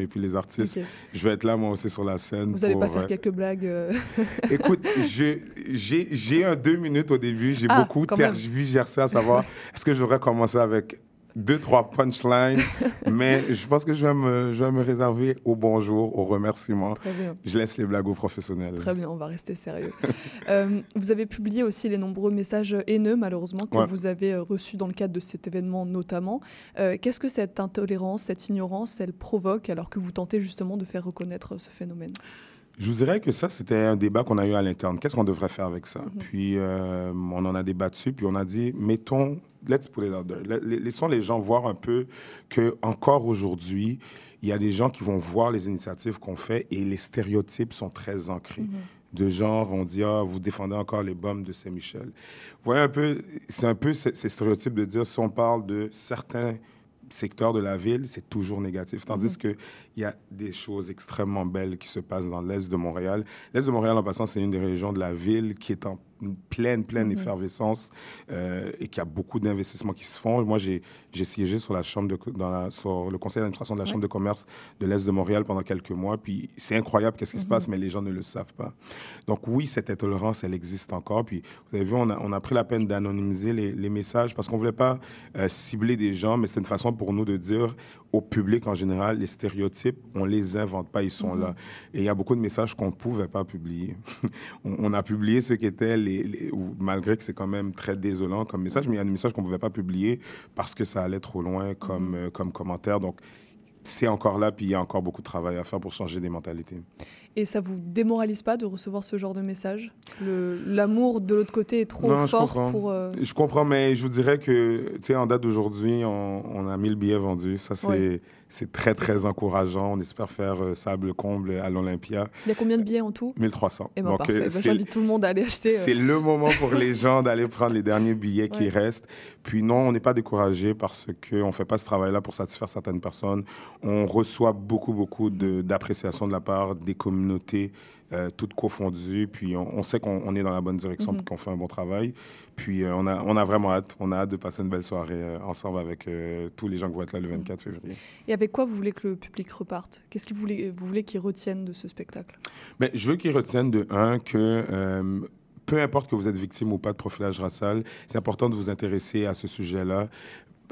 Et puis les artistes, je vais être là moi aussi sur la scène. Vous n'allez pas faire euh, quelques blagues euh, Écoute, j'ai un deux minutes au début. J'ai Ah, beaucoup tergiversé à savoir est-ce que je devrais commencer avec deux, trois punchlines. [laughs] mais je pense que je vais, me, je vais me réserver au bonjour, au remerciement. Très bien. Je laisse les blagues aux professionnels. Très bien, on va rester sérieux. Euh, vous avez publié aussi les nombreux messages haineux, malheureusement, que Ouais. vous avez euh, reçus dans le cadre de cet événement notamment. Euh, Qu'est-ce que cette intolérance, cette ignorance, elle provoque alors que vous tentez justement de faire reconnaître ce phénomène? Je vous dirais que ça, c'était un débat qu'on a eu à l'interne. Qu'est-ce qu'on devrait faire avec ça? Puis, euh, on en a débattu, puis on a dit, mettons, let's put it out there. La- la- Laissons les gens voir un peu que encore aujourd'hui, il y a des gens qui vont voir les initiatives qu'on fait et les stéréotypes sont très ancrés. De genre, on dit, ah, vous défendez encore les bombes de Saint-Michel. Vous voyez un peu, c'est un peu ces, ces stéréotypes de dire, si on parle de certains secteurs de la ville, c'est toujours négatif. Tandis que il y a des choses extrêmement belles qui se passent dans l'Est de Montréal. L'Est de Montréal, en passant, c'est une des régions de la ville qui est en pleine, pleine effervescence euh, et qui a beaucoup d'investissements qui se font. Moi, j'ai siégé sur la chambre de, dans la, sur le conseil d'administration de la chambre de commerce de l'Est de Montréal pendant quelques mois. Puis c'est incroyable qu'est-ce qui se passe, mais les gens ne le savent pas. Donc oui, cette intolérance, elle existe encore. Puis vous avez vu, on a, on a pris la peine d'anonymiser les, les messages parce qu'on voulait pas euh, cibler des gens, mais c'est une façon pour nous de dire au public en général, les stéréotypes, on les invente pas, ils sont là. Et il y a beaucoup de messages qu'on pouvait pas publier. [laughs] on, on a publié ceux qui étaient les, malgré que c'est quand même très désolant comme message, mais il y a des messages qu'on pouvait pas publier parce que ça allait trop loin comme, euh, comme commentaire. Donc c'est encore là, puis il y a encore beaucoup de travail à faire pour changer des mentalités. Et ça vous démoralise pas de recevoir ce genre de message? L'amour de l'autre côté est trop Non, je fort comprends. pour. euh, Je comprends, mais je vous dirais que, tu sais, en date d'aujourd'hui, on, on a 1000 billets vendus. Ça, c'est Ouais. C'est très, très encourageant. On espère faire euh, sable comble à l'Olympia. Il y a combien de billets en tout? 1300. Eh ben, Donc, parfait. euh, Bah, J'invite tout le monde à aller acheter. euh, c'est le moment pour les [laughs] gens d'aller prendre les derniers billets qui restent. Puis non, on n'est pas découragé parce qu'on ne fait pas ce travail-là pour satisfaire certaines personnes. On reçoit beaucoup, beaucoup de- d'appréciation de, la part des communautés, euh, toutes confondues. Puis on, on sait qu'on on est dans la bonne direction Mhm. et qu'on fait un bon travail. Puis euh, on, a, on a vraiment hâte. On a hâte de passer une belle soirée euh, ensemble avec tous les gens qui vont être là le 24 février. Et avec quoi vous voulez que le public reparte? Qu'est-ce que vous voulez, vous voulez qu'ils retiennent de ce spectacle? Ben, je veux qu'ils retiennent de un que peu importe que vous êtes victime ou pas de profilage racial, c'est important de vous intéresser à ce sujet-là.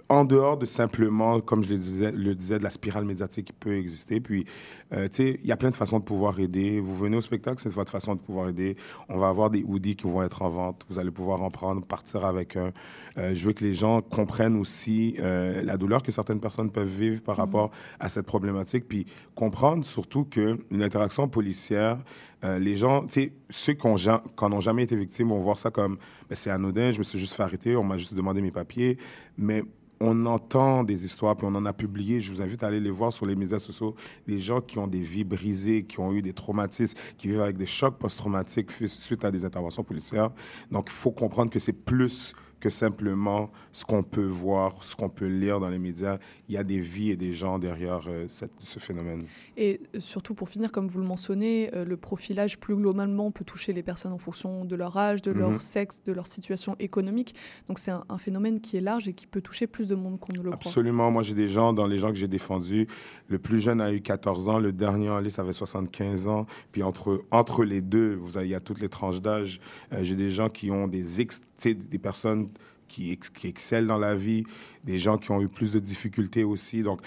En dehors de simplement, comme je le disais, le disais de la spirale médiatique qui peut exister. Puis, euh, tu sais, il y a plein de façons de pouvoir aider. Vous venez au spectacle, c'est votre façon de pouvoir aider. On va avoir des hoodies qui vont être en vente. Vous allez pouvoir en prendre, partir avec un. Euh, je veux que les gens comprennent aussi euh, la douleur que certaines personnes peuvent vivre par rapport à cette problématique. Puis, comprendre surtout qu'une interaction policière, les gens, tu sais, ceux qui n'ont jamais été victimes vont voir ça comme ben, c'est anodin, je me suis juste fait arrêter, on m'a juste demandé mes papiers. Mais on entend des histoires, puis on en a publié. Je vous invite à aller les voir sur les médias sociaux. Des gens qui ont des vies brisées, qui ont eu des traumatismes, qui vivent avec des chocs post-traumatiques suite à des interventions policières. Donc, il faut comprendre que c'est plus que simplement ce qu'on peut voir, ce qu'on peut lire dans les médias. Il y a des vies et des gens derrière euh, cette, ce phénomène. Et surtout, pour finir, comme vous le mentionnez, euh, le profilage plus globalement peut toucher les personnes en fonction de leur âge, de leur Mhm. sexe, de leur situation économique. Donc c'est un, un phénomène qui est large et qui peut toucher plus de monde qu'on ne le croit. Absolument. Moi, j'ai des gens, dans les gens que j'ai défendus, le plus jeune a eu 14 ans, le dernier en liste avait 75 ans. Puis entre, entre les deux, vous avez, il y a toutes les tranches d'âge. Euh, j'ai des gens qui ont des, des personnes qui, ex- qui excellent dans la vie, des gens qui ont eu plus de difficultés aussi. Donc,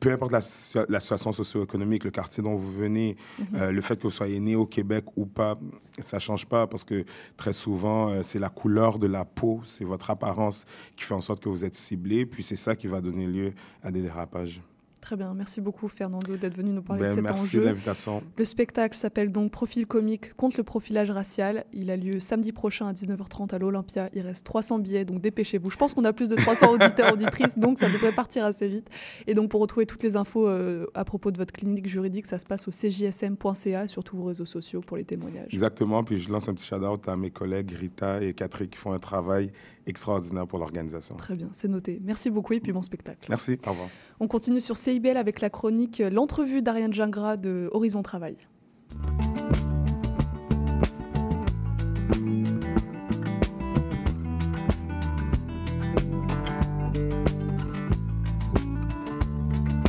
peu importe la, la situation socio-économique, le quartier dont vous venez, euh, le fait que vous soyez né au Québec ou pas, ça change pas parce que très souvent, euh, c'est la couleur de la peau, c'est votre apparence qui fait en sorte que vous êtes ciblé, puis c'est ça qui va donner lieu à des dérapages. Très bien. Merci beaucoup, Fernando, d'être venu nous parler Ben, de cet merci enjeu. de l'invitation. Le spectacle s'appelle donc Profil comique contre le profilage racial. Il a lieu samedi prochain à 19h30 à l'Olympia. Il reste 300 billets, donc dépêchez-vous. Je pense qu'on a plus de 300 auditeurs, auditrices, donc ça devrait partir assez vite. Et donc pour retrouver toutes les infos euh, à propos de votre clinique juridique, ça se passe au cjsm.ca, sur tous vos réseaux sociaux pour les témoignages. Exactement, puis je lance un petit shout-out à mes collègues Rita et Catherine qui font un travail extraordinaire pour l'organisation. Très bien, c'est noté. Merci beaucoup et puis bon spectacle. Merci, au revoir. On continue sur CIBL avec la chronique euh, L'entrevue d'Ariane Gingras de Horizon Travail.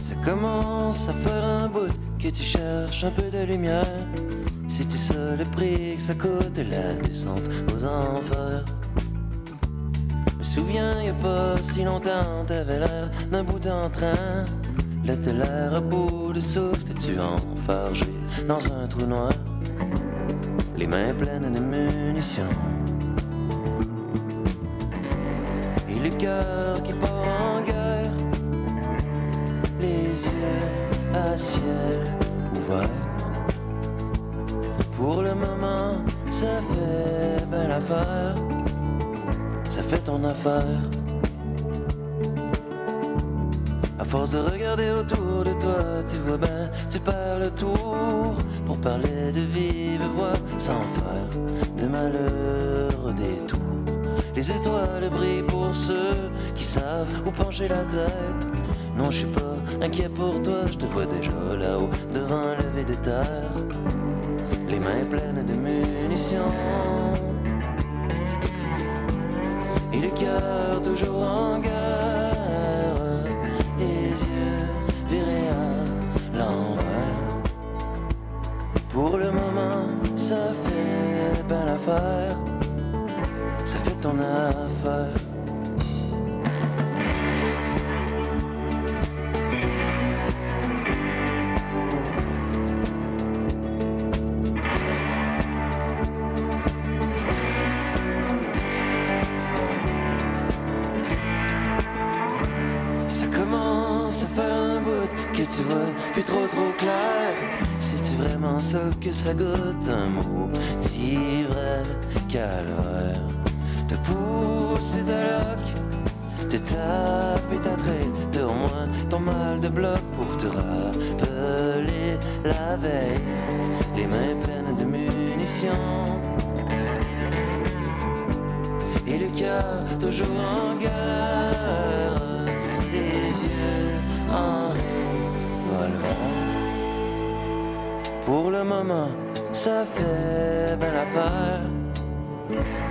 Ça commence à faire un bout que tu cherches un peu de lumière. Si tu sais le prix que ça coûte la descente aux enfers. Souviens, y a pas si longtemps, t'avais l'air d'un bout en train. Là, l'air à bout de souffle, t'es-tu enfargé dans un trou noir? Les mains pleines de munitions. Et le cœur qui part en guerre les yeux à ciel ouvert. Pour le moment, ça fait belle affaire, ça fait ton affaire. À force de regarder autour de toi, tu vois bien, tu perds le tour pour parler de vive voix sans faire de malheur des tours. Les étoiles brillent pour ceux qui savent où pencher la tête. Non, je suis pas inquiet pour toi, je te vois déjà là-haut, devant un lever de terre. Les mains pleines de munitions. Et le cœur toujours en guerre. Les yeux virés à l'envers. Pour le moment, ça fait belle affaire. Ça fait ton affaire. Plus trop trop clair. C'est-tu vraiment ça que ça goûte un mot vrai calvaire? Te pousser ta loque, te taper ta traîne, de moins ton mal de bloc pour te rappeler la veille. Les mains pleines de munitions. Et le cœur toujours en guerre Pour le moment, ça fait belle affaire,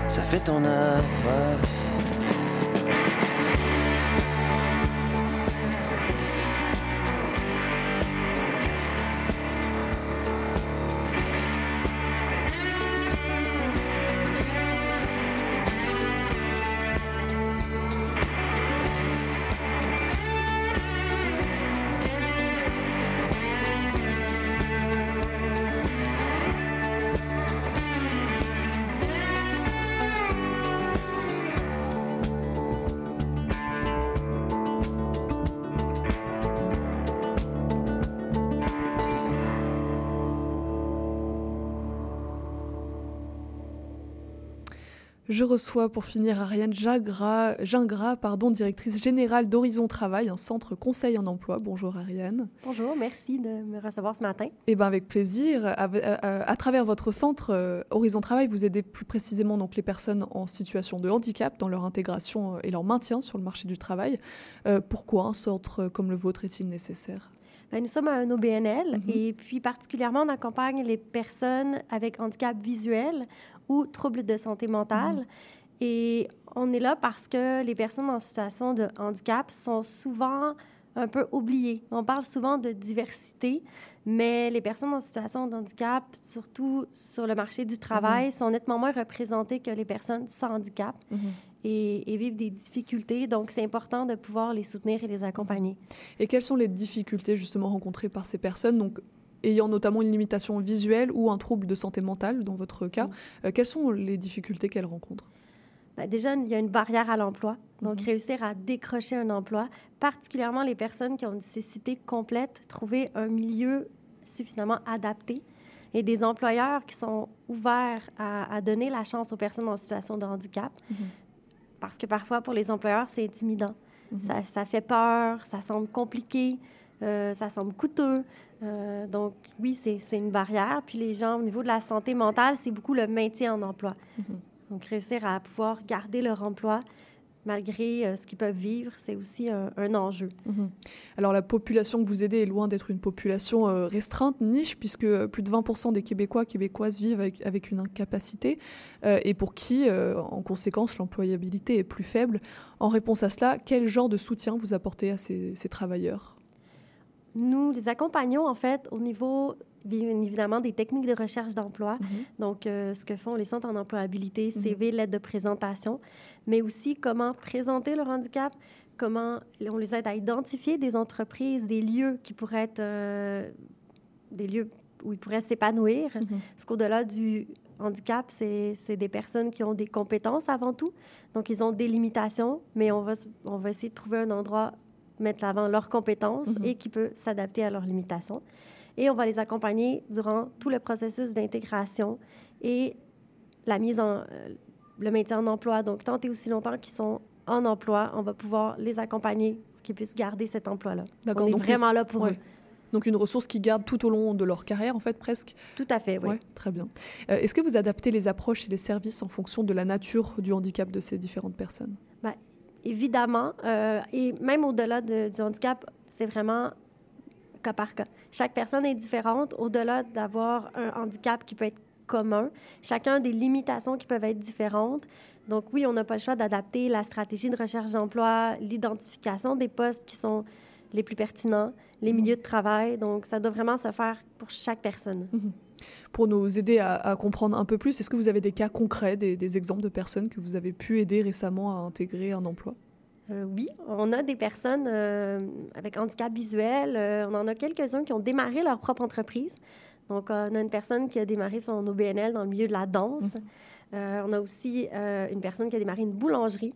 ça fait ton affaire. Je reçois pour finir Ariane Gingras pardon, directrice générale d'Horizon Travail, un centre conseil en emploi. Bonjour Ariane. Bonjour, merci de me recevoir ce matin. Eh ben avec plaisir. À, à, à travers votre centre euh, Horizon Travail, vous aidez plus précisément donc les personnes en situation de handicap dans leur intégration et leur maintien sur le marché du travail. Euh, pourquoi un centre comme le vôtre est-il nécessaire? Ben, nous sommes un OBNL mm -hmm. et puis particulièrement on accompagne les personnes avec handicap visuel ou troubles de santé mentale. Mmh. Et on est là parce que les personnes en situation de handicap sont souvent un peu oubliées. On parle souvent de diversité, mais les personnes en situation de handicap, surtout sur le marché du travail, mmh. sont nettement moins représentées que les personnes sans handicap. Mmh. Et, et, vivent des difficultés. Donc, c'est important de pouvoir les soutenir et les accompagner. Et quelles sont les difficultés justement rencontrées par ces personnes? Donc, ayant notamment une limitation visuelle ou un trouble de santé mentale, dans votre cas. Euh, quelles sont les difficultés qu'elles rencontrent? Ben déjà, il y a une barrière à l'emploi. Donc, mm -hmm. réussir à décrocher un emploi, particulièrement les personnes qui ont une nécessité complète, trouver un milieu suffisamment adapté et des employeurs qui sont ouverts à, à donner la chance aux personnes en situation de handicap. Mm -hmm. Parce que parfois, pour les employeurs, c'est intimidant. Mm -hmm. ça, ça, fait peur, ça semble compliqué, euh, ça semble coûteux. Euh, donc, oui, c'est une barrière. Puis les gens, au niveau de la santé mentale, c'est beaucoup le maintien en emploi. Mm -hmm. Donc, réussir à pouvoir garder leur emploi malgré euh, ce qu'ils peuvent vivre, c'est aussi un, un enjeu. -hmm. Alors, la population que vous aidez est loin d'être une population euh, restreinte, niche, puisque plus de 20% des Québécois, Québécoises vivent avec, avec une incapacité euh, et pour qui, en conséquence, l'employabilité est plus faible. En réponse à cela, quel genre de soutien vous apportez à ces, ces travailleurs? Nous les accompagnons en fait au niveau bien évidemment des techniques de recherche d'emploi. Mm -hmm. Donc, euh, ce que font les centres en employabilité, CV, mm -hmm. lettre de présentation, mais aussi comment présenter leur handicap, comment on les aide à identifier des entreprises, des lieux qui pourraient être euh, des lieux où ils pourraient s'épanouir. Mm -hmm. Parce qu'au-delà du handicap, c'est des personnes qui ont des compétences avant tout. Donc, ils ont des limitations, mais on va, on va essayer de trouver un endroit mettre l'avant leurs compétences mm -hmm. et qui peut s'adapter à leurs limitations. Et on va les accompagner durant tout le processus d'intégration et la mise en... le maintien en emploi. Donc, tant et aussi longtemps qu'ils sont en emploi, on va pouvoir les accompagner pour qu'ils puissent garder cet emploi-là. On est vraiment là pour ouais. eux. Donc une ressource qui garde tout au long de leur carrière, en fait, presque. Tout à fait, oui. Ouais, très bien. Euh, Est-ce que vous adaptez les approches et les services en fonction de la nature du handicap de ces différentes personnes? Ben, évidemment. Euh, et même au-delà de, du handicap, c'est vraiment cas par cas. Chaque personne est différente. Au-delà d'avoir un handicap qui peut être commun, chacun a des limitations qui peuvent être différentes. Donc oui, on n'a pas le choix d'adapter la stratégie de recherche d'emploi, l'identification des postes qui sont les plus pertinents, les milieux de travail. Donc ça doit vraiment se faire pour chaque personne. Mm -hmm. Pour nous aider à, à, comprendre un peu plus, est-ce que vous avez des cas concrets, des, des, exemples de personnes que vous avez pu aider récemment à intégrer un emploi? Euh, oui, on a des personnes euh, avec handicap visuel. Euh, on en a quelques-uns qui ont démarré leur propre entreprise. Donc, on a une personne qui a démarré son OBNL dans le milieu de la danse. Mm -hmm. on a aussi une personne qui a démarré une boulangerie.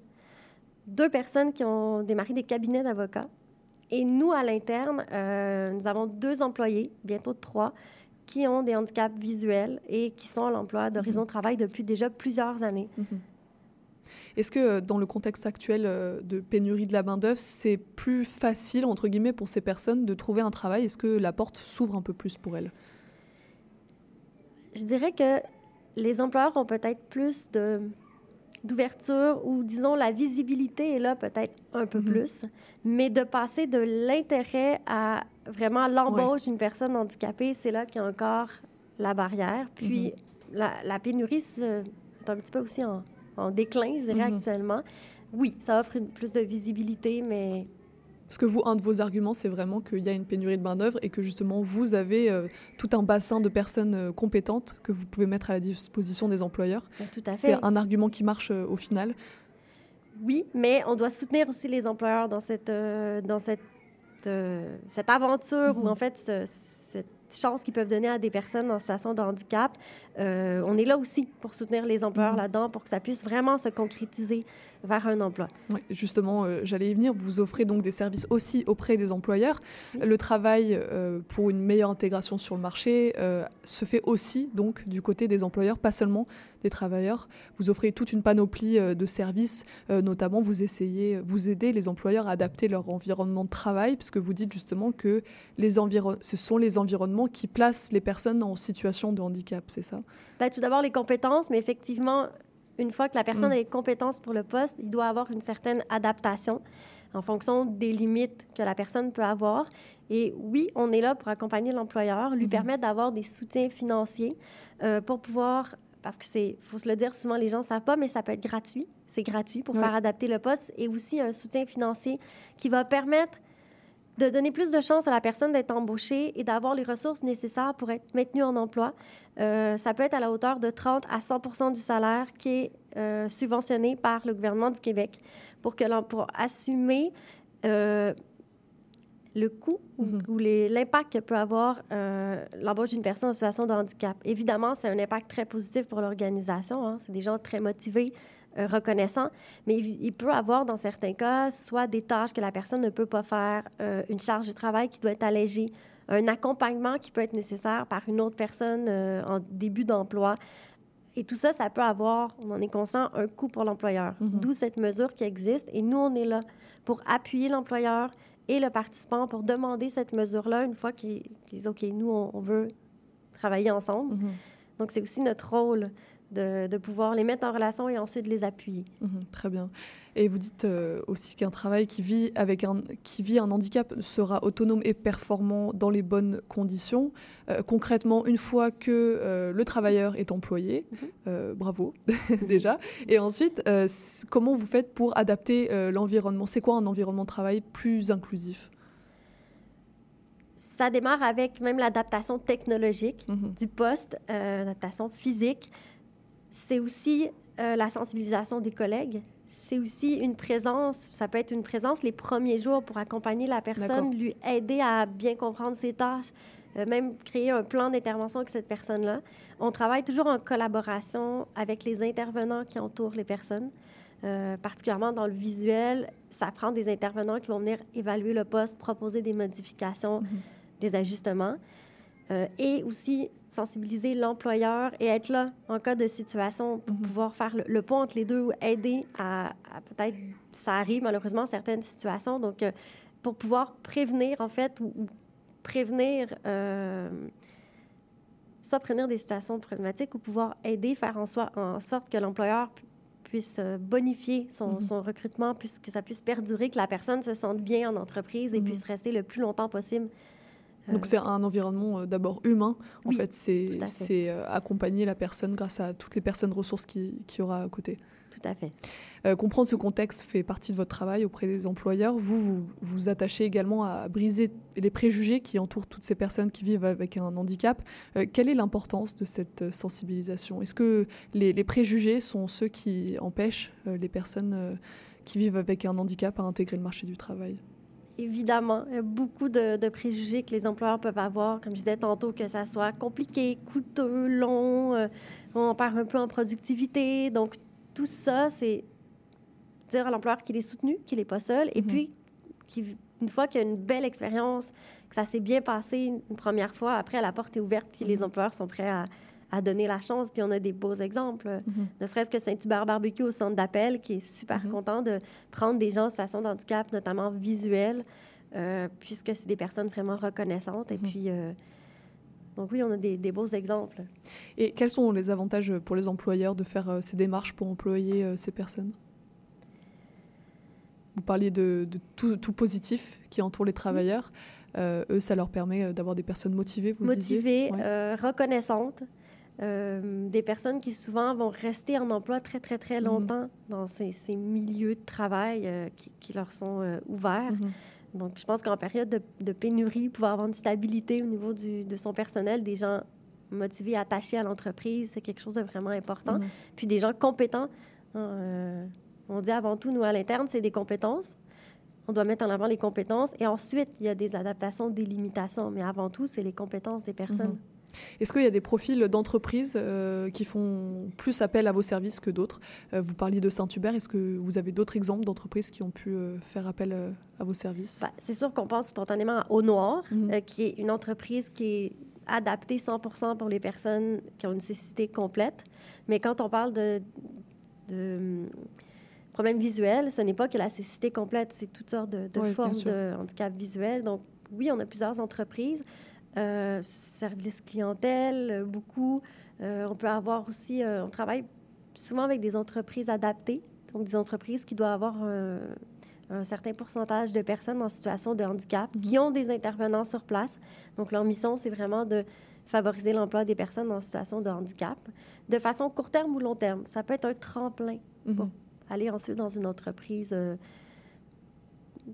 Deux personnes qui ont démarré des cabinets d'avocats. Et nous, à l'interne, nous avons deux employés, bientôt trois, qui ont des handicaps visuels et qui sont à l'emploi d'Horizon mm -hmm. Travail depuis déjà plusieurs années. Mm -hmm. Est-ce que dans le contexte actuel de pénurie de la main-d'œuvre, c'est plus facile, entre guillemets, pour ces personnes de trouver un travail? Est-ce que la porte s'ouvre un peu plus pour elles? Je dirais que les employeurs ont peut-être plus de d'ouverture ou, disons, la visibilité est là peut-être un peu mm -hmm. plus, mais de passer de l'intérêt à vraiment l'embauche d'une personne handicapée, c'est là qu'il y a encore la barrière. Puis mm -hmm. la, la, pénurie est un petit peu aussi en, en déclin, je dirais, mm -hmm. actuellement. Oui, ça offre une, plus de visibilité, mais... Parce que vous, un de vos arguments, c'est vraiment qu'il y a une pénurie de main-d'œuvre et que justement, vous avez euh, tout un bassin de personnes euh, compétentes que vous pouvez mettre à la disposition des employeurs. C'est un argument qui marche euh, au final. Oui, mais on doit soutenir aussi les employeurs dans cette, dans cette, cette aventure mm -hmm. où, en fait, ce, cette chances qu'ils peuvent donner à des personnes en situation de handicap. On est là aussi pour soutenir les employeurs Mhm. là-dedans, pour que ça puisse vraiment se concrétiser vers un emploi. Justement, euh, j'allais y venir. Vous offrez donc des services aussi auprès des employeurs. Le travail euh, pour une meilleure intégration sur le marché euh, se fait aussi donc du côté des employeurs, pas seulement des travailleurs. Vous offrez toute une panoplie de services, notamment vous essayez, vous aidez les employeurs à adapter leur environnement de travail, puisque vous dites justement que les ce sont les environnements qui placent les personnes en situation de handicap, c'est ça? Ben, tout d'abord, les compétences, mais effectivement, une fois que la personne Mm. a les compétences pour le poste, il doit avoir une certaine adaptation en fonction des limites que la personne peut avoir. Et oui, on est là pour accompagner l'employeur, lui Mhm. permettre d'avoir des soutiens financiers euh, pour pouvoir parce que c'est, faut se le dire, souvent les gens ne savent pas, mais ça peut être gratuit. C'est gratuit pour faire adapter le poste et aussi un soutien financier qui va permettre de donner plus de chances à la personne d'être embauchée et d'avoir les ressources nécessaires pour être maintenue en emploi. Euh, ça peut être à la hauteur de 30 à 100 du salaire qui est euh, subventionné par le gouvernement du Québec pour, que pour assumer euh, le coût ou- ou les- l'impact que peut avoir l'embauche d'une personne en situation de handicap. Évidemment, c'est un impact très positif pour l'organisation. hein. C'est des gens très motivés, euh, reconnaissants, mais il, il peut avoir, dans certains cas, soit des tâches que la personne ne peut pas faire, euh, une charge de travail qui doit être allégée, un accompagnement qui peut être nécessaire par une autre personne euh, en début d'emploi. Et tout ça, ça peut avoir, on en est conscient, un coût pour l'employeur. D'où cette mesure qui existe. Et nous, on est là pour appuyer l'employeur et le participant pour demander cette mesure-là une fois qu'ils disent OK, nous, on, on veut travailler ensemble. Donc, c'est aussi notre rôle de, de pouvoir les mettre en relation et ensuite les appuyer. Mhm, très bien. Et vous dites euh, aussi qu'un travail qui vit, avec un, qui vit un handicap sera autonome et performant dans les bonnes conditions. Euh, concrètement, une fois que euh, le travailleur est employé, euh, bravo [laughs] déjà. Et ensuite, comment vous faites pour adapter l'environnement? C'est quoi un environnement de travail plus inclusif? Ça démarre avec même l'adaptation technologique du poste, l'adaptation physique. C'est aussi euh, la sensibilisation des collègues. C'est aussi une présence, ça peut être une présence les premiers jours pour accompagner la personne, lui aider à bien comprendre ses tâches, euh, même créer un plan d'intervention avec cette personne-là. On travaille toujours en collaboration avec les intervenants qui entourent les personnes. Euh, particulièrement dans le visuel, ça prend des intervenants qui vont venir évaluer le poste, proposer des modifications, des ajustements, euh, et aussi sensibiliser l'employeur et être là en cas de situation pour pouvoir faire le, le pont entre les deux ou aider à, à peut-être, ça arrive malheureusement certaines situations, donc euh, pour pouvoir prévenir en fait ou, ou prévenir, euh, soit prévenir des situations problématiques ou pouvoir aider, faire en, soi, en sorte que l'employeur pu- puisse euh, bonifier son, Mhm. son recrutement, puisse que ça puisse perdurer, que la personne se sente bien en entreprise et Mhm. puisse rester le plus longtemps possible. Donc c'est un environnement euh, d'abord humain. En Oui, fait, c'est euh, accompagner la personne grâce à toutes les personnes ressources qu'il qui y aura à côté. Tout à fait. Euh, comprendre ce contexte fait partie de votre travail auprès des employeurs. Vous, vous vous attachez également à briser les préjugés qui entourent toutes ces personnes qui vivent avec un handicap. Euh, quelle est l'importance de cette euh, sensibilisation? Est-ce que les, les préjugés sont ceux qui empêchent euh, les personnes euh, qui vivent avec un handicap à intégrer le marché du travail? Évidemment, il y a beaucoup de, de préjugés que les employeurs peuvent avoir, comme je disais tantôt, que ça soit compliqué, coûteux, long, euh, on perd un peu en productivité. Donc, tout ça, c'est dire à l'employeur qu'il est soutenu, qu'il n'est pas seul, et puis, qu'il- une fois qu'il y a une belle expérience, que ça s'est bien passé une, une première fois, après, la porte est ouverte, puis les employeurs sont prêts à, à donner la chance, puis on a des beaux exemples. Ne serait-ce que Saint-Hubert Barbecue au centre d'appel, qui est super content de prendre des gens en situation de handicap, notamment visuel, euh, puisque c'est des personnes vraiment reconnaissantes. Et puis, euh, donc oui, on a des, des beaux exemples. Et quels sont les avantages pour les employeurs de faire euh, ces démarches pour employer ces personnes? Vous parliez de, de tout, tout positif qui entoure les travailleurs. Euh, eux, ça leur permet d'avoir des personnes motivées, vous le disiez? Motivées, Ouais. euh, reconnaissantes. Euh, des personnes qui souvent vont rester en emploi très, très, très longtemps dans ces, ces milieux de travail euh, qui, qui leur sont euh, ouverts. Donc, je pense qu'en période de, de pénurie, pouvoir avoir une stabilité au niveau du, de son personnel, des gens motivés, attachés à l'entreprise, c'est quelque chose de vraiment important. Mhm. Puis des gens compétents. hein, on dit avant tout, nous, à l'interne, c'est des compétences. on doit mettre en avant les compétences. Et ensuite, il y a des adaptations, des limitations. Mais avant tout, c'est les compétences des personnes. Mhm. Est-ce qu'il y a des profils d'entreprises euh, qui font plus appel à vos services que d'autres? Euh, Vous parliez de Saint-Hubert. Est-ce que vous avez d'autres exemples d'entreprises qui ont pu euh, faire appel à vos services? Ben, c'est sûr qu'on pense spontanément à Au Noir, euh, qui est une entreprise qui est adaptée 100 pour les personnes qui ont une cécité complète. Mais quand on parle de, de problèmes visuels, ce n'est pas que la cécité complète, c'est toutes sortes de, de Oui, bien formes de handicap visuel. Donc, oui, on a plusieurs entreprises. Euh, service clientèle, euh, beaucoup. Euh, on peut avoir aussi, euh, on travaille souvent avec des entreprises adaptées, donc des entreprises qui doivent avoir un certain pourcentage de personnes en situation de handicap qui ont des intervenants sur place. Donc, leur mission, c'est vraiment de favoriser l'emploi des personnes en situation de handicap de façon court terme ou long terme. Ça peut être un tremplin pour aller ensuite dans une entreprise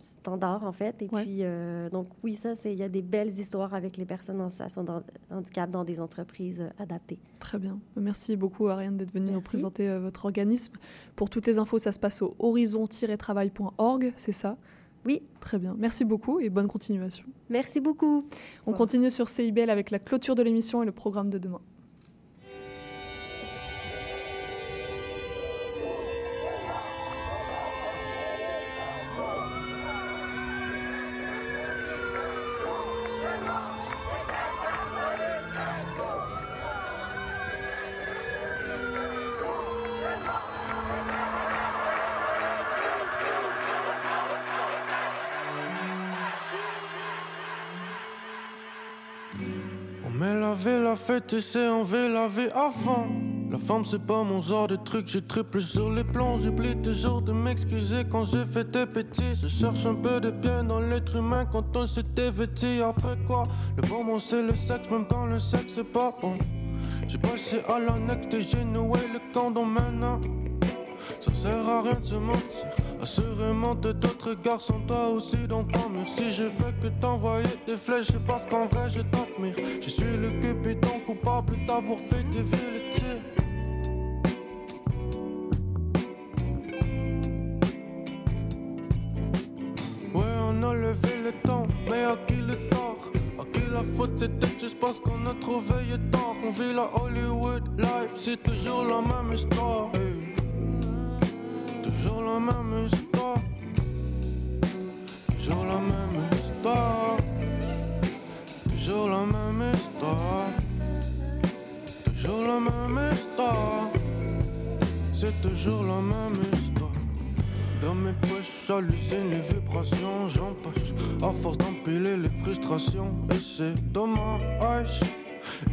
standard, en fait. Et puis, euh, donc, oui, ça, c'est il y a des belles histoires avec les personnes en situation de handicap dans des entreprises euh, adaptées. Très bien. Merci beaucoup, Ariane, d'être venue nous présenter euh, votre organisme. Pour toutes les infos, ça se passe au horizon-travail.org, c'est ça? Oui. Très bien. Merci beaucoup et bonne continuation. Merci beaucoup. On continue sur CIBL avec la clôture de l'émission et le programme de demain. Met la fête et c'est on veut la vie avant. La femme c'est pas mon genre de truc, je triple sur les plans, j'oublie toujours de m'excuser quand j'ai fait des bêtises. Je cherche un peu de bien dans l'être humain quand on s'était vêti. Après quoi, le bon mot c'est le sexe, même quand le sexe c'est pas bon. J'ai passé à l'annexe et j'ai noué le condom maintenant. Ça sert à rien de se mentir. Assurément de d'autres garçons, toi aussi dans ton mur. Si je fais que t'envoyer des flèches, c'est parce qu'en vrai je t'admire. Je suis le cupidon coupable d'avoir fait dévier le. Ouais, on a levé le temps, mais à qui le tort? À qui la faute c'était juste parce qu'on a trouvé tort On vit la Hollywood life, c'est toujours la même histoire. Toujours la même histoire. Toujours la même histoire. Toujours la même histoire. Toujours la même histoire. C'est toujours la même histoire. Dans mes poches, j'hallucine les vibrations, j'empêche À force d'empiler les frustrations, et c'est dommage.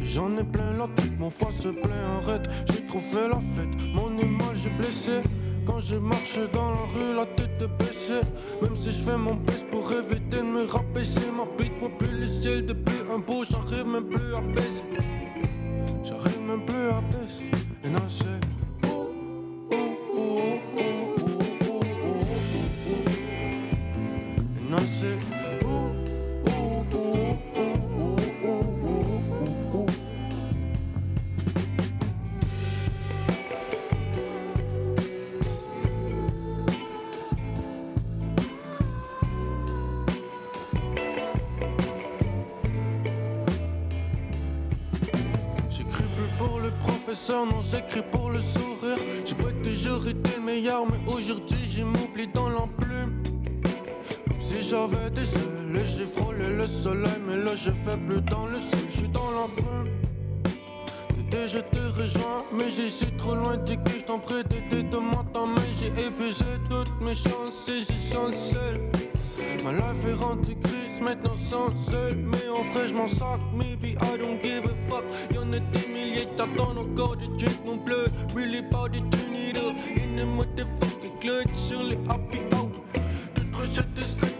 J'en ai plein la tête, mon foie se plaint, arrête J'ai trop fait la fête, mon image j'ai blessé quand je marche dans la rue, la tête est baissée. Même si je fais mon best pour éviter de me rabaisser, ma bite voit plus le ciel depuis un bout, j'arrive même plus à baisser. J'arrive même plus à baisser. J'écris pour le sourire. J'ai pas toujours été le meilleur mais aujourd'hui j'ai m'oublie dans l'enclume Comme si j'avais des ailes et j'ai frôlé le soleil Mais là je fais plus dans le ciel, je suis dans l'embrume T'étais je te rejoins mais j'y suis trop loin. Dis que je t'en prie d'aider de moi ta main J'ai épuisé toutes mes chances et j'ai chancé. Ma life est rendue maintenant sans seul Mais en vrai je m'en sac, maybe I don't give a fuck. Y'en a des milliers, t'attends encore. De drink mon blood Really about to turn it up In the motherfucking clutch sur les happy hour trois shots de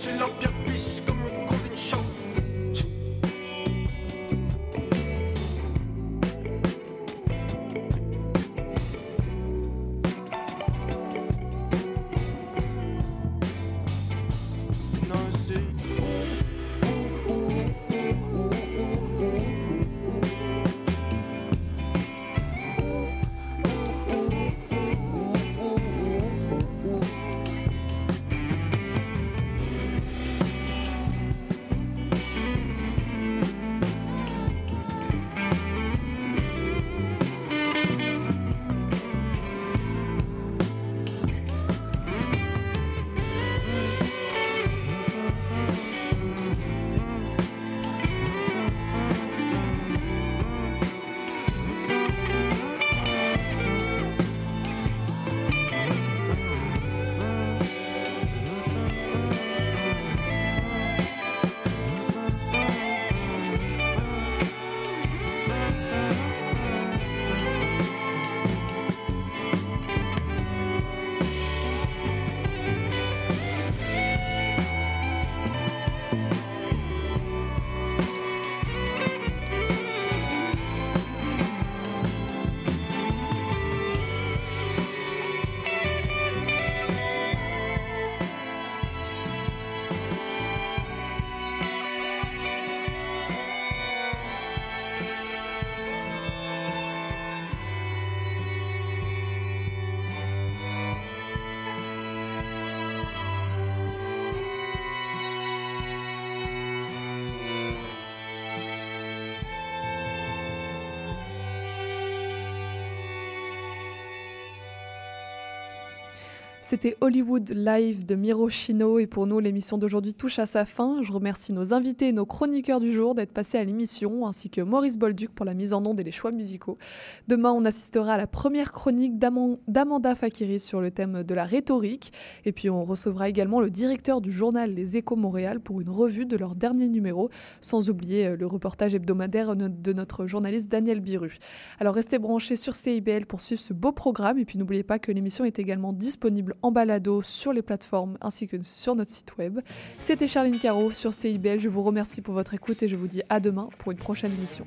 C'était Hollywood Live de Miro Chino et pour nous l'émission d'aujourd'hui touche à sa fin. Je remercie nos invités et nos chroniqueurs du jour d'être passés à l'émission ainsi que Maurice Bolduc pour la mise en onde et les choix musicaux. Demain on assistera à la première chronique d'Amanda Fakiri sur le thème de la rhétorique et puis on recevra également le directeur du journal Les Échos Montréal pour une revue de leur dernier numéro sans oublier euh, le reportage hebdomadaire de notre journaliste Daniel Biru. Alors restez branchés sur CIBL pour suivre ce beau programme et puis n'oubliez pas que l'émission est également disponible en balado sur les plateformes ainsi que sur notre site web. C'était Charline Caro sur CIBL. Je vous remercie pour votre écoute et je vous dis à demain pour une prochaine émission.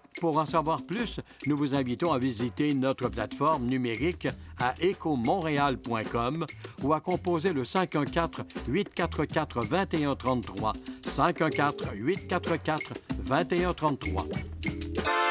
Pour en savoir plus, nous vous invitons à visiter notre plateforme numérique à écomontréal.com ou à composer le 514-844-2133, 514-844-2133.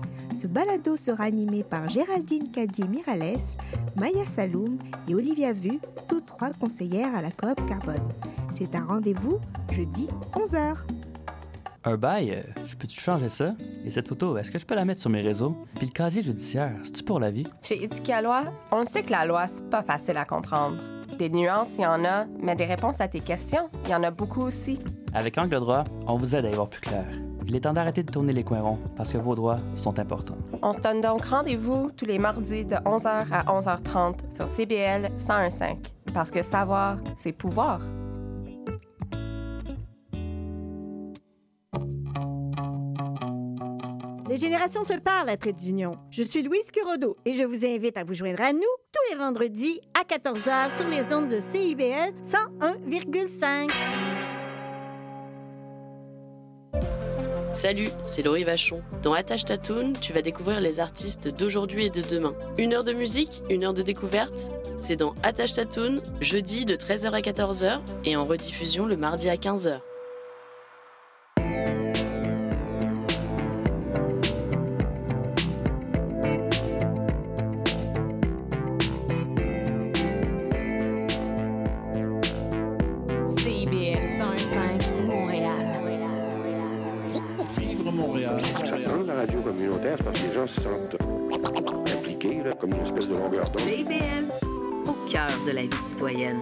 Ce balado sera animé par Géraldine Cadier-Mirales, Maya Saloum et Olivia Vu, toutes trois conseillères à la coop Carbone. C'est un rendez-vous jeudi 11h. Un bail, euh, je peux-tu changer ça? Et cette photo, est-ce que je peux la mettre sur mes réseaux? Puis le casier judiciaire, c'est-tu pour la vie? Chez Éthique à loi, on sait que la loi, c'est pas facile à comprendre. Des nuances, il y en a, mais des réponses à tes questions, il y en a beaucoup aussi. Avec Angle droit, on vous aide à y voir plus clair. Il est temps d'arrêter de tourner les coins ronds parce que vos droits sont importants. On se donne donc rendez-vous tous les mardis de 11h à 11h30 sur CBL 101.5 parce que savoir, c'est pouvoir. Les générations se parlent à Trait d'Union. Je suis Louise Curodo et je vous invite à vous joindre à nous tous les vendredis à 14h sur les ondes de CIBL 101,5. Salut, c'est Laurie Vachon. Dans Attache Tatoon, tu vas découvrir les artistes d'aujourd'hui et de demain. Une heure de musique, une heure de découverte. C'est dans Attache Tatoon, jeudi de 13h à 14h et en rediffusion le mardi à 15h. Longueur d'onde. CIBL, au cœur de la vie citoyenne.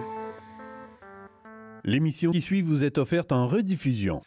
L'émission qui suit vous est offerte en rediffusion.